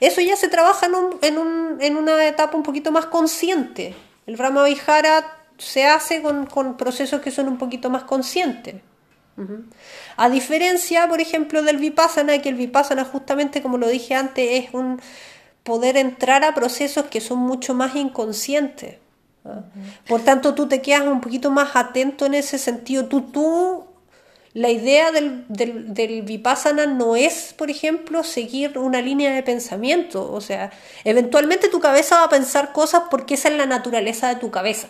Eso ya se trabaja en, un- en, un- en una etapa un poquito más consciente. El Brahma Vihara se hace con procesos que son un poquito más conscientes. A diferencia, por ejemplo, del Vipassana, que el Vipassana justamente, como lo dije antes, es un poder entrar a procesos que son mucho más inconscientes. ¿ah? Por tanto, tú te quedas un poquito más atento en ese sentido. Tú, tú, la idea del, del, del Vipassana no es, por ejemplo, seguir una línea de pensamiento. O sea, eventualmente tu cabeza va a pensar cosas porque esa es la naturaleza de tu cabeza.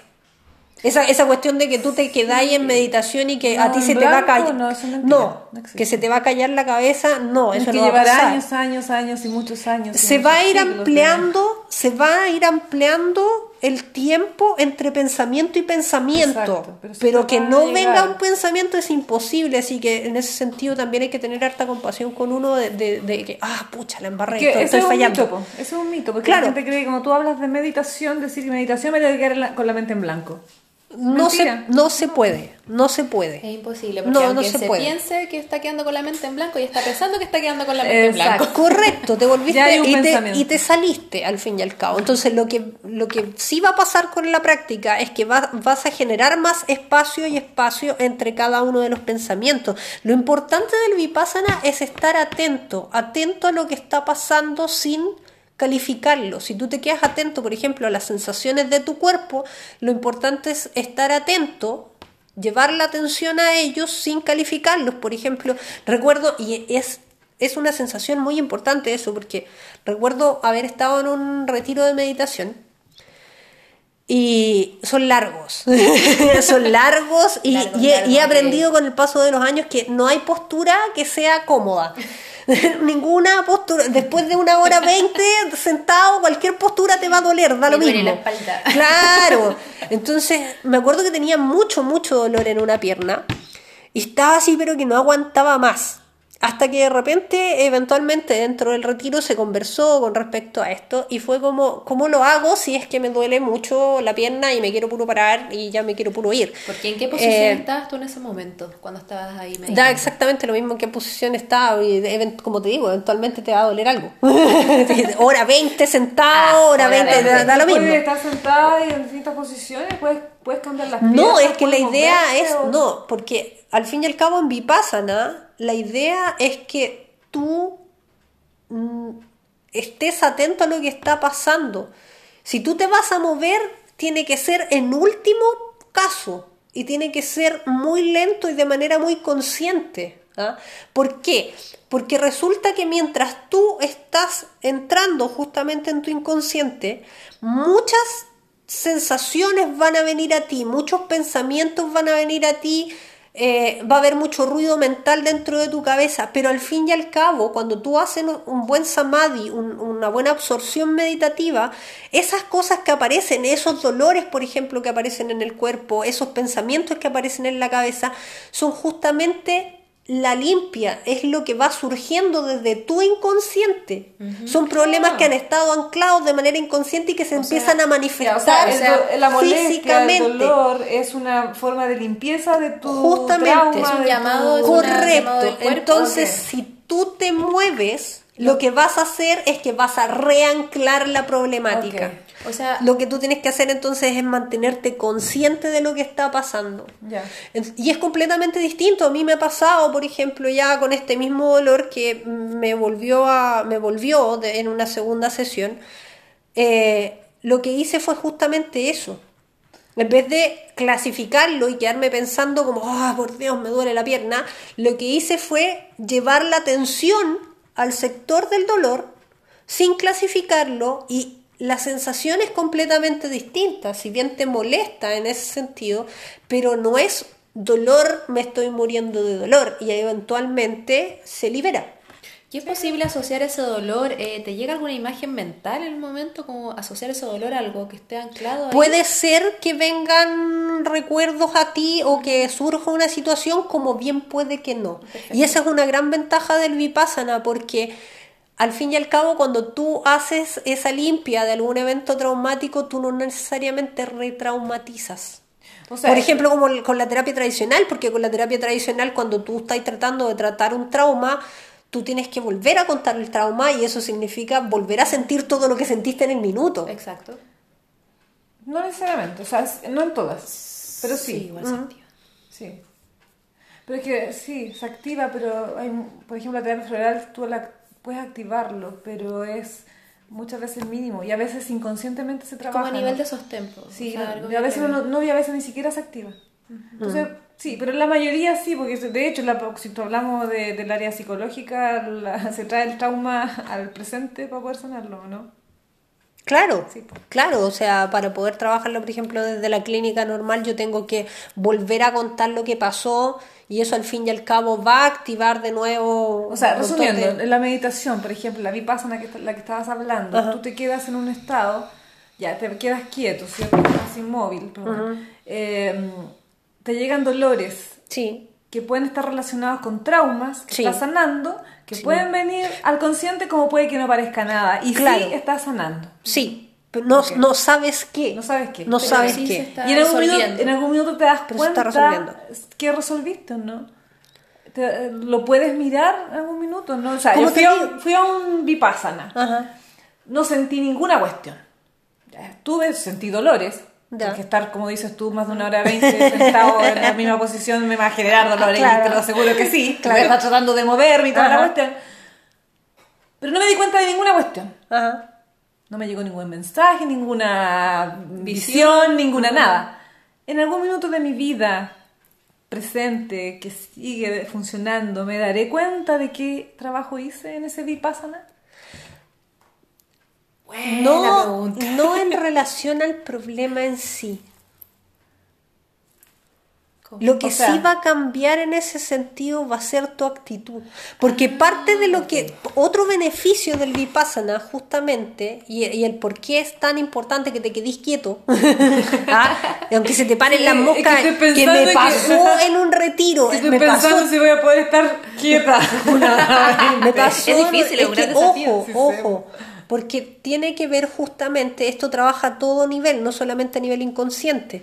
Esa, esa cuestión de que tú te quedáis en meditación y que a No, ti en se te va a blanco, callar. no, eso es No, no que se te va a callar la cabeza, no, eso que no va a años, años, años y muchos años. Se muchos va a ir ampliando, se va a ir ampliando el tiempo entre pensamiento y pensamiento. Exacto, pero pero que a no venga un pensamiento es imposible, así que en ese sentido también hay que tener harta compasión con uno de, de- de que, ah, pucha, la embarré, estoy, estoy es un fallando. mito. Ese es un mito, porque Claro. la gente cree que como tú hablas de meditación, decir que meditación me quedar en la- con la mente en blanco. No se, no se puede, no se Es puede. imposible, porque No, no se se, puede. piense que está quedando con la mente en blanco y está pensando que está quedando con la mente Exacto. en blanco. Correcto, te [LAUGHS] volviste y te, y te saliste al fin y al cabo. Entonces lo que, lo que sí va a pasar con la práctica es que va- vas a generar más espacio y espacio entre cada uno de los pensamientos. Lo importante del vipassana es estar atento, atento a lo que está pasando sin calificarlo. Si tú te quedas atento, por ejemplo, a las sensaciones de tu cuerpo, lo importante es estar atento llevar la atención a ellos sin calificarlos. Por ejemplo, recuerdo, y es, es una sensación muy importante eso, porque recuerdo haber estado en un retiro de meditación y son largos, [LAUGHS] son largos y, Largos, y he, largos, y he ok. aprendido con el paso de los años que no hay postura que sea cómoda. [LAUGHS] Ninguna postura, después de una hora veinte [LAUGHS] sentado, cualquier postura te va a doler, da Me lo mismo. la espalda. [LAUGHS] Claro. Entonces, me acuerdo que tenía mucho, mucho dolor en una pierna y estaba así, pero que no aguantaba más. Hasta que de repente, eventualmente, dentro del retiro se conversó con respecto a esto y fue como, ¿cómo lo hago si es que me duele mucho la pierna y me quiero puro parar y ya me quiero puro ir? Porque ¿en qué posición Eh, estabas tú en ese momento cuando estabas ahí Da exactamente lo mismo en qué posición está y event- como te digo, eventualmente te va a doler algo. [LAUGHS] hora 20 sentado, Ah, hora hora 20, da, 20. da lo mismo. Puedes estar sentada y en distintas posiciones, puedes, puedes cambiar las No, piezas, es que la idea es, o- no, porque al fin y al cabo en Vipassana, la idea es que tú mm, estés atento a lo que está pasando. Si tú te vas a mover, tiene que ser en último caso y tiene que ser muy lento y de manera muy consciente. ¿ah? ¿Por qué? Porque resulta que mientras tú estás entrando justamente en tu inconsciente, muchas sensaciones van a venir a ti, muchos pensamientos van a venir a ti, eh, va a haber mucho ruido mental dentro de tu cabeza, pero al fin y al cabo, cuando tú haces un buen samadhi, un- una buena absorción meditativa, esas cosas que aparecen, esos dolores, por ejemplo, que aparecen en el cuerpo, esos pensamientos que aparecen en la cabeza, son justamente la limpia, es lo que va surgiendo desde tu inconsciente. Son problemas Ah. que han estado anclados de manera inconsciente y que se O empiezan sea, a manifestar ya, o sea, el la molestia, físicamente. el dolor es una forma de limpieza de tu Justamente. trauma, Es un de llamado, tu- es una- Correcto. cuerpo. Entonces, si tú te mueves, lo que vas a hacer es que vas a reanclar la problemática. O sea, Lo que tú tienes que hacer entonces es mantenerte consciente de lo que está pasando. Y es completamente distinto. A mí me ha pasado, por ejemplo, ya con este mismo dolor que me volvió a, me volvió de- en una segunda sesión. eh, lo que hice fue justamente eso. En vez de clasificarlo y quedarme pensando como, ah, por Dios, me duele la pierna, lo que hice fue llevar la atención al sector del dolor sin clasificarlo y la sensación es completamente distinta, si bien te molesta en ese sentido, pero no es dolor, me estoy muriendo de dolor y eventualmente se libera. ¿y es posible asociar ese dolor? eh, ¿Te llega alguna imagen mental en el momento como asociar ese dolor a algo que esté anclado ahí? Puede ser que vengan recuerdos a ti o que surja una situación como bien puede que no. Y esa es una gran ventaja del vipassana porque al fin y al cabo cuando tú haces esa limpia de algún evento traumático tú no necesariamente retraumatizas. O sea, Por ejemplo, como con la terapia tradicional, porque con la terapia tradicional cuando tú estás tratando de tratar un trauma, tú tienes que volver a contar el trauma y eso significa volver a sentir todo lo que sentiste en el minuto. Exacto. No necesariamente, o sea, no en todas, pero sí. igual se activa. Sí. Pero es que sí, se activa, pero hay, por ejemplo, la terapia floral tú la puedes activarlo, pero es muchas veces mínimo y a veces inconscientemente se trabaja. Como a nivel ¿no? de sostén. po, Sí, o sea, no, algo y a veces no, no, y a veces ni siquiera se activa. Entonces, sí, pero la mayoría sí, porque de hecho, la, si hablamos de- del área psicológica, la- [LAUGHS] se trae el trauma al presente para poder sanarlo, ¿no? Claro, Sí. claro, o sea, para poder trabajarlo, por ejemplo, desde la clínica normal, yo tengo que volver a contar lo que pasó y eso al fin y al cabo va a activar de nuevo. O sea, resumiendo, de- en la meditación, por ejemplo, la vipassana que, la que estabas hablando, Ajá. tú te quedas en un estado, ya te quedas quieto, ¿cierto? Estás inmóvil. Eh, te llegan dolores Sí, que pueden estar relacionados con traumas que Sí. estás sanando, que Sí. pueden venir al consciente como puede que no parezca nada. Y Claro. sí estás sanando. sí, Pero no, no sabes qué. No sabes qué. No Pero sabes sí qué. está Y en algún, minuto, resolviendo. en algún minuto te das Pero está cuenta resolviendo. que resolviste, ¿no? Te- lo puedes mirar en algún minuto, ¿no? O sea, ¿Cómo yo fui a, un, fui a un vipassana. Ajá. No sentí ninguna cuestión. Tuve, sentí dolores. Ya. Porque estar, como dices tú, más de una hora veinte [LAUGHS] sentado en la misma posición me va a generar dolores. Claro. Y te lo aseguro que sí. Claro. Estar tratando de moverme y toda la Ajá. cuestión. Pero no me di cuenta de ninguna cuestión. Ajá. No me llegó ningún mensaje, ninguna visión, ninguna nada. En algún minuto de mi vida presente que sigue funcionando, ¿me daré cuenta de qué trabajo hice en ese Vipassana? Buena No, pregunta. no en relación al problema en sí. Lo que O sea- sí va a cambiar en ese sentido va a ser tu actitud. Porque parte de lo que. Otro beneficio del Vipassana, justamente, y, y el por qué es tan importante que te quedes quieto, [LAUGHS] ¿ah? aunque se te paren Sí, las es que moscas, estoy que, pensando me que- pasó en un retiro. [LAUGHS] Estoy me pensando pasó si voy a poder estar quieta. [LAUGHS] me pasó, Es difícil, es un que, gran desafío. Ojo, ojo, porque tiene que ver justamente, esto trabaja a todo nivel, no solamente a nivel inconsciente,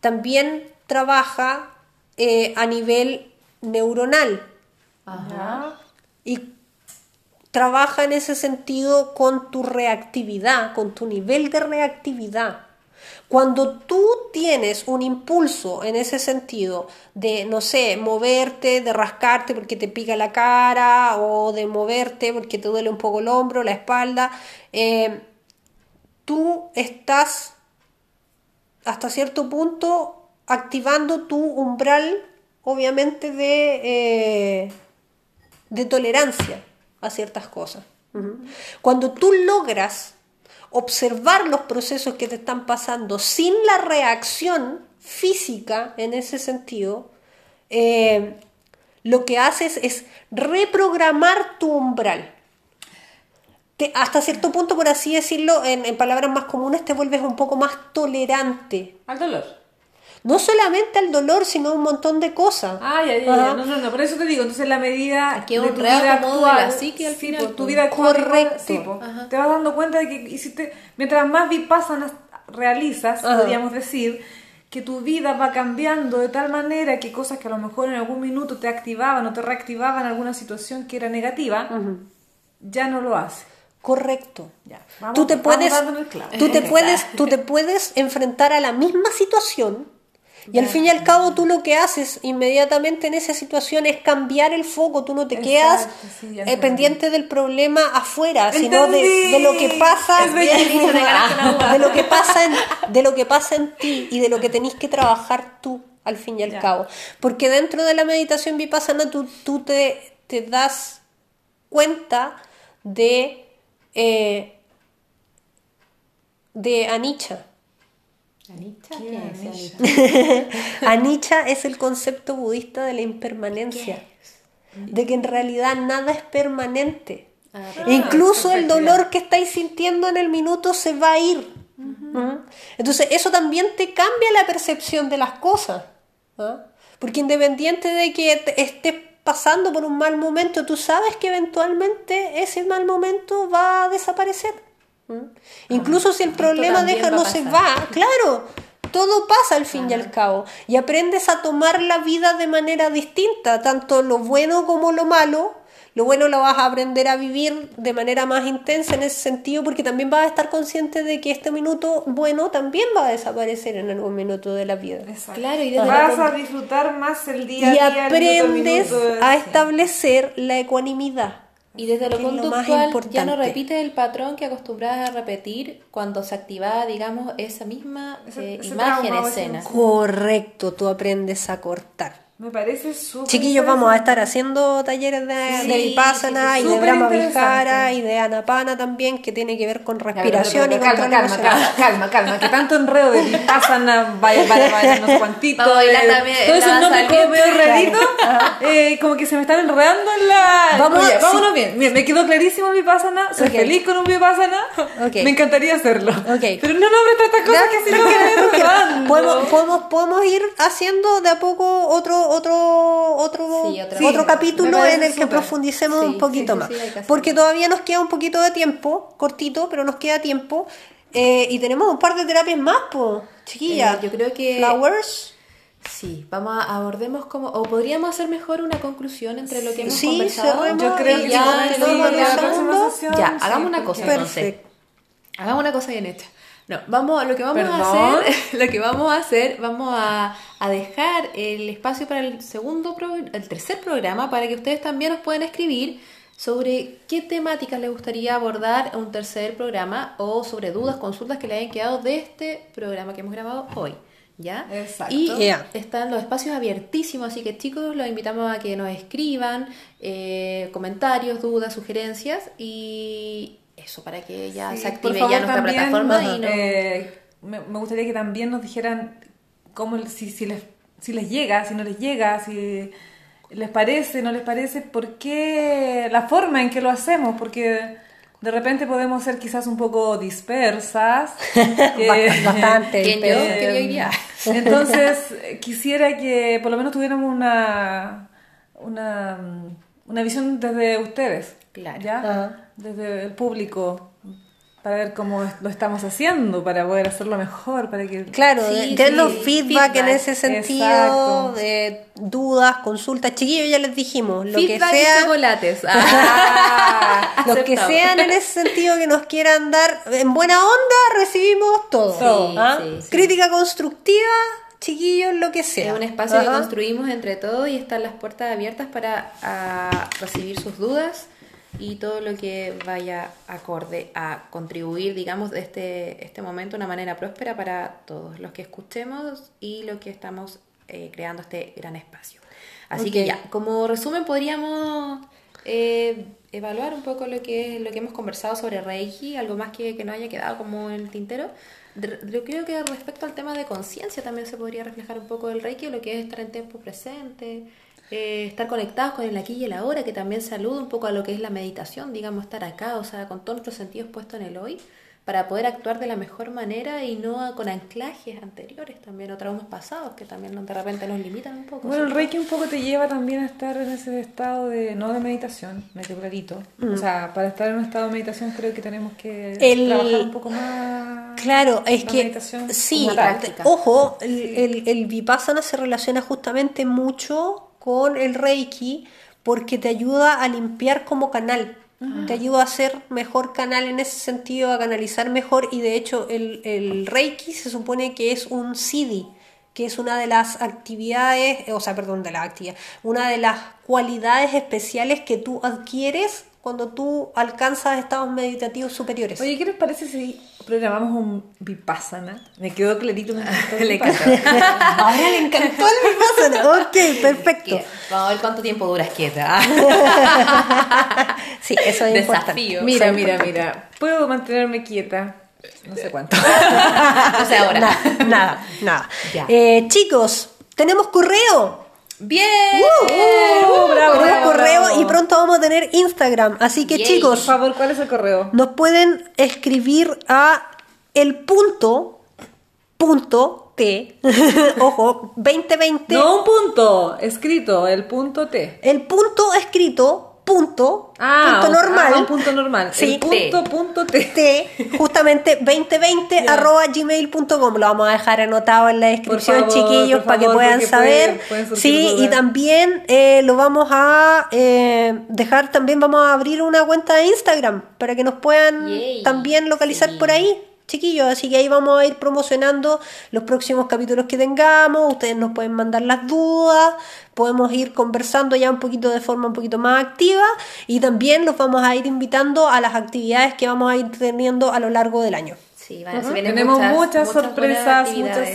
también trabaja eh, a nivel neuronal Ajá. y trabaja en ese sentido con tu reactividad, con tu nivel de reactividad. Cuando tú tienes un impulso en ese sentido de, no sé, moverte, de rascarte porque te pica la cara o de moverte porque te duele un poco el hombro, la espalda, eh, tú estás hasta cierto punto activando tu umbral, obviamente, de, eh, de tolerancia a ciertas cosas. Cuando tú logras observar los procesos que te están pasando sin la reacción física en ese sentido, eh, lo que haces es reprogramar tu umbral. Te- hasta cierto punto, por así decirlo, en, en palabras más comunes, te vuelves un poco más tolerante. Al dolor. No solamente al dolor, sino a un montón de cosas. Ah, ya, ya, ya. No, no, no, por eso te digo. Entonces, la medida Aquí de tu reacomodo vida de actual. la psique al final, tu pues. vida actual. Correcto. Sí, po. Ajá. Te vas dando cuenta de que hiciste. Mientras más vipassanas realizas, Ajá. podríamos decir, que tu vida va cambiando de tal manera que cosas que a lo mejor en algún minuto te activaban o te reactivaban alguna situación que era negativa, ya no lo hace. Correcto. Ya, vamos- tú te puedes, tú te [LAUGHS] puedes, tú te puedes enfrentar a la misma situación y al fin y al cabo tú lo que haces inmediatamente en esa situación es cambiar el foco. Tú no te Exacto, quedas sí, eh, pendiente del problema afuera, sino de, lo que pasa, de lo que pasa en, de lo que pasa en ti y de lo que tenés que trabajar tú al fin y al Ya. cabo. Porque dentro de la meditación vipassana tú, tú te, te das cuenta de eh, de Anicca. ¿Anicca? ¿Qué ¿Quién es Anicca? Anicca [LAUGHS] es el concepto budista de la impermanencia, de que en realidad nada es permanente. Ah, Incluso el dolor que estáis sintiendo en el minuto se va a ir. Ujú. Entonces eso también te cambia la percepción de las cosas. ¿ah? Porque independiente de que estés pasando por un mal momento, tú sabes que eventualmente ese mal momento va a desaparecer. ¿Mm? Incluso si el problema deja no se va, claro, todo pasa al fin y al cabo. Y aprendes a tomar la vida de manera distinta, tanto lo bueno como lo malo. Lo bueno lo vas a aprender a vivir de manera más intensa en ese sentido, porque también vas a estar consciente de que este minuto bueno también va a desaparecer en algún minuto de la vida. Exacto. Claro, y desde Vas la- a disfrutar más el día a Y día. a aprendes minuto, a establecer la ecuanimidad. Y desde lo conductual ya no repites el patrón que acostumbrabas a repetir cuando se activaba, digamos, esa misma Ese- eh, ese imagen, trauma escena. Correcto, tú aprendes a cortar. Me parece súper. Chiquillos, vamos a estar haciendo talleres de, Sí, de Vipassana sí, sí, y de Brahma. Vihara y de Anapana también, que tiene que ver con Ya, pero, respiración pero, y calma, calma, calma, calma, calma, que tanto enredo de Vipassana, [LAUGHS] vaya, vaya, vaya, no sé cuantito. Vamos a bailar eh, también Todo en eso la no me como medio eh, como que se me están enredando en la... Vamos, Oye, sí. vámonos bien, Mira, me quedó clarísimo el Vipassana, soy feliz con un Vipassana, Ok. me encantaría hacerlo. Ok. Pero no nombres tantas cosas que si no [LAUGHS] enredando. podemos, podemos, podemos ir haciendo de a poco otro otro otro Sí, otro Sí, capítulo en el que súper. profundicemos Sí, un poquito sí, más que porque todavía nos queda un poquito de tiempo cortito pero nos queda tiempo Eh, y tenemos un par de terapias más, po, chiquilla. Eh, yo creo que- Flowers. Sí, vamos a abordemos como, o podríamos hacer mejor una conclusión entre lo que hemos Sí, conversado. cerremos Yo creo que ya ya hagamos una cosa entonces. Perfecto. Hagamos una cosa bien hecha. No, vamos, lo que vamos Perdón. a hacer, [LAUGHS] lo que vamos a hacer, vamos a, a dejar el espacio para el segundo, pro- el tercer programa para que ustedes también nos puedan escribir sobre qué temáticas les gustaría abordar en un tercer programa o sobre dudas, consultas que le hayan quedado de este programa que hemos grabado hoy. ¿Ya? Exacto. Y Yeah. están los espacios abiertísimos, así que chicos, los invitamos a que nos escriban eh, comentarios, dudas, sugerencias y eso para que ya Sí, se active favor, ya nuestra también, plataforma y no... eh, me, me gustaría que también nos dijeran cómo, si, si, les, si les llega, si no les llega, si les parece, no les parece, por qué, la forma en que lo hacemos, porque de repente podemos ser quizás un poco dispersas. que- Bastante. Entonces, quisiera que por lo menos tuviéramos una, una, una visión desde ustedes. Claro. ¿ya? Ajá. Desde el público. Para ver cómo es- lo estamos haciendo, para poder hacerlo mejor, para que... Claro, Sí, dennos sí, feedback, en ese sentido, de dudas, consultas. Chiquillos, ya les dijimos, lo Feedback que y sea, chocolates. [LAUGHS] Ah, los que sean en ese sentido que nos quieran dar en buena onda, recibimos todo. Sí, ¿Ah? sí, sí. Crítica constructiva, chiquillos, lo que Es sea. un espacio que Ajá. construimos entre todos y están las puertas abiertas para a, recibir sus dudas y todo lo que vaya acorde a contribuir, digamos, de este, este momento de una manera próspera para todos los que escuchemos y los que estamos eh, creando este gran espacio. Así que Ok. ya, como resumen podríamos eh, evaluar un poco lo que, lo que hemos conversado sobre Reiki, algo más que, que no haya quedado como en el tintero. Yo creo que respecto al tema de conciencia también se podría reflejar un poco el Reiki, lo que es estar en tiempo presente, eh, estar conectados con el aquí y el ahora, que también saluda un poco a lo que es la meditación, digamos, estar acá, o sea, con todos nuestros sentidos puestos en el hoy, para poder actuar de la mejor manera y no con anclajes anteriores también, o traumas pasados que también de repente nos limitan un poco. Bueno, el. Reiki un poco te lleva también a estar en ese estado de, no de meditación, me quedó clarito. O sea, para estar en un estado de meditación creo que tenemos que El- trabajar un poco más. Claro, es la que meditación sí, ojo, el, el, el vipassana se relaciona justamente mucho con el reiki porque te ayuda a limpiar como canal, te ayuda a ser mejor canal en ese sentido, a canalizar mejor. Y de hecho el, el reiki se supone que es un siddhi que es una de las actividades, o sea, perdón, de las actividades, una de las cualidades especiales que tú adquieres cuando tú alcanzas estados meditativos superiores. Oye, ¿qué les parece si programamos un vipassana? Me quedó clarito. Me encantó el Le vipassana. [LAUGHS] Ahora le encantó el Vipassana. Ok, [LAUGHS] perfecto. Vamos a ver cuánto tiempo duras quieta. [LAUGHS] Sí, eso es importante. Desafío. Mira, mira, importante. mira. Puedo mantenerme quieta. No sé cuánto. no sé ahora. Nada, nada. Eh, chicos, tenemos correo. Bien. Uh, bravo, tenemos bravo, correo bravo. y pronto vamos a tener Instagram. Así que, Yay. Por chicos, favor, ¿cuál es el correo? nos pueden escribir a el punto, punto T, [LAUGHS] ojo, 2020. No un punto escrito, el punto T. El punto escrito, punto, Ah, punto normal. ah, un punto normal. Sí. El punto, punto T. T, justamente 2020 Ya. arroba gmail.com. Lo vamos a dejar anotado en la descripción, favor, chiquillos, para que puedan saber. puede- pueden sí, y también eh, lo vamos a eh, dejar, también vamos a abrir una cuenta de Instagram para que nos puedan Yay, también localizar sí. por ahí. Chiquillos, así que ahí vamos a ir promocionando los próximos capítulos que tengamos. Ustedes nos pueden mandar las dudas, podemos ir conversando ya un poquito de forma un poquito más activa y también los vamos a ir invitando a las actividades que vamos a ir teniendo a lo largo del año. Sí, van- se vienen Tenemos muchas, sorpresas, muchas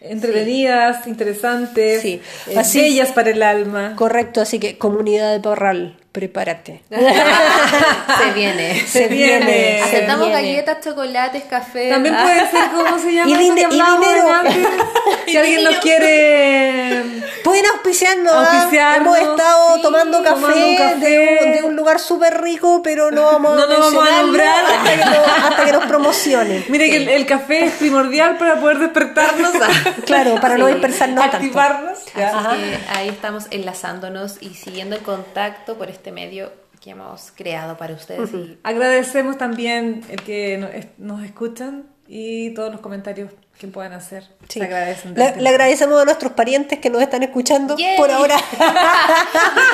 entretenidas, interesantes, Sí. eh, Así- bellas para el alma. Correcto, así que comunidad de Parral, prepárate. [LAUGHS] se viene. Se viene. Aceptamos Se viene. galletas, chocolates, café. También puede ser, ¿cómo se llama? Y que y dinero. [LAUGHS] Si alguien nos quiere [LAUGHS] Pueden auspiciarnos. Auspiciarnos, hemos estado sí, tomando café, tomando un café. De, un, de un lugar súper rico, pero no vamos No a lo vamos a nombrar. hasta que, lo- hasta que nos promocionen. Mire que el, el café es primordial para poder despertarnos, a- [LAUGHS] Claro, para no Sí. dispersarnos tanto. activarnos. Ya. Así que ahí estamos enlazándonos y siguiendo el contacto por este medio que hemos creado para ustedes. y Agradecemos también el que no- nos escuchan y todos los comentarios que puedan hacer. Sí. Se agradecen. de Le, agradecemos a nuestros parientes que nos están escuchando por ahora. [LAUGHS] [LAUGHS]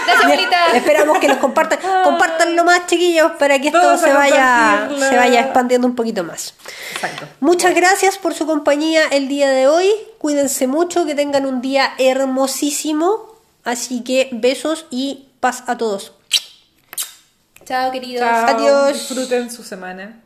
Gracias. Esperamos que nos compartan. Compartanlo más, chiquillos, para que esto Todos se vaya, se vaya expandiendo un poquito más. Exacto. Muchas gracias por su compañía el día de hoy. Cuídense mucho, que tengan un día hermosísimo. Así que besos y paz a todos. Chao, queridos. Chao. Adiós. Disfruten su semana.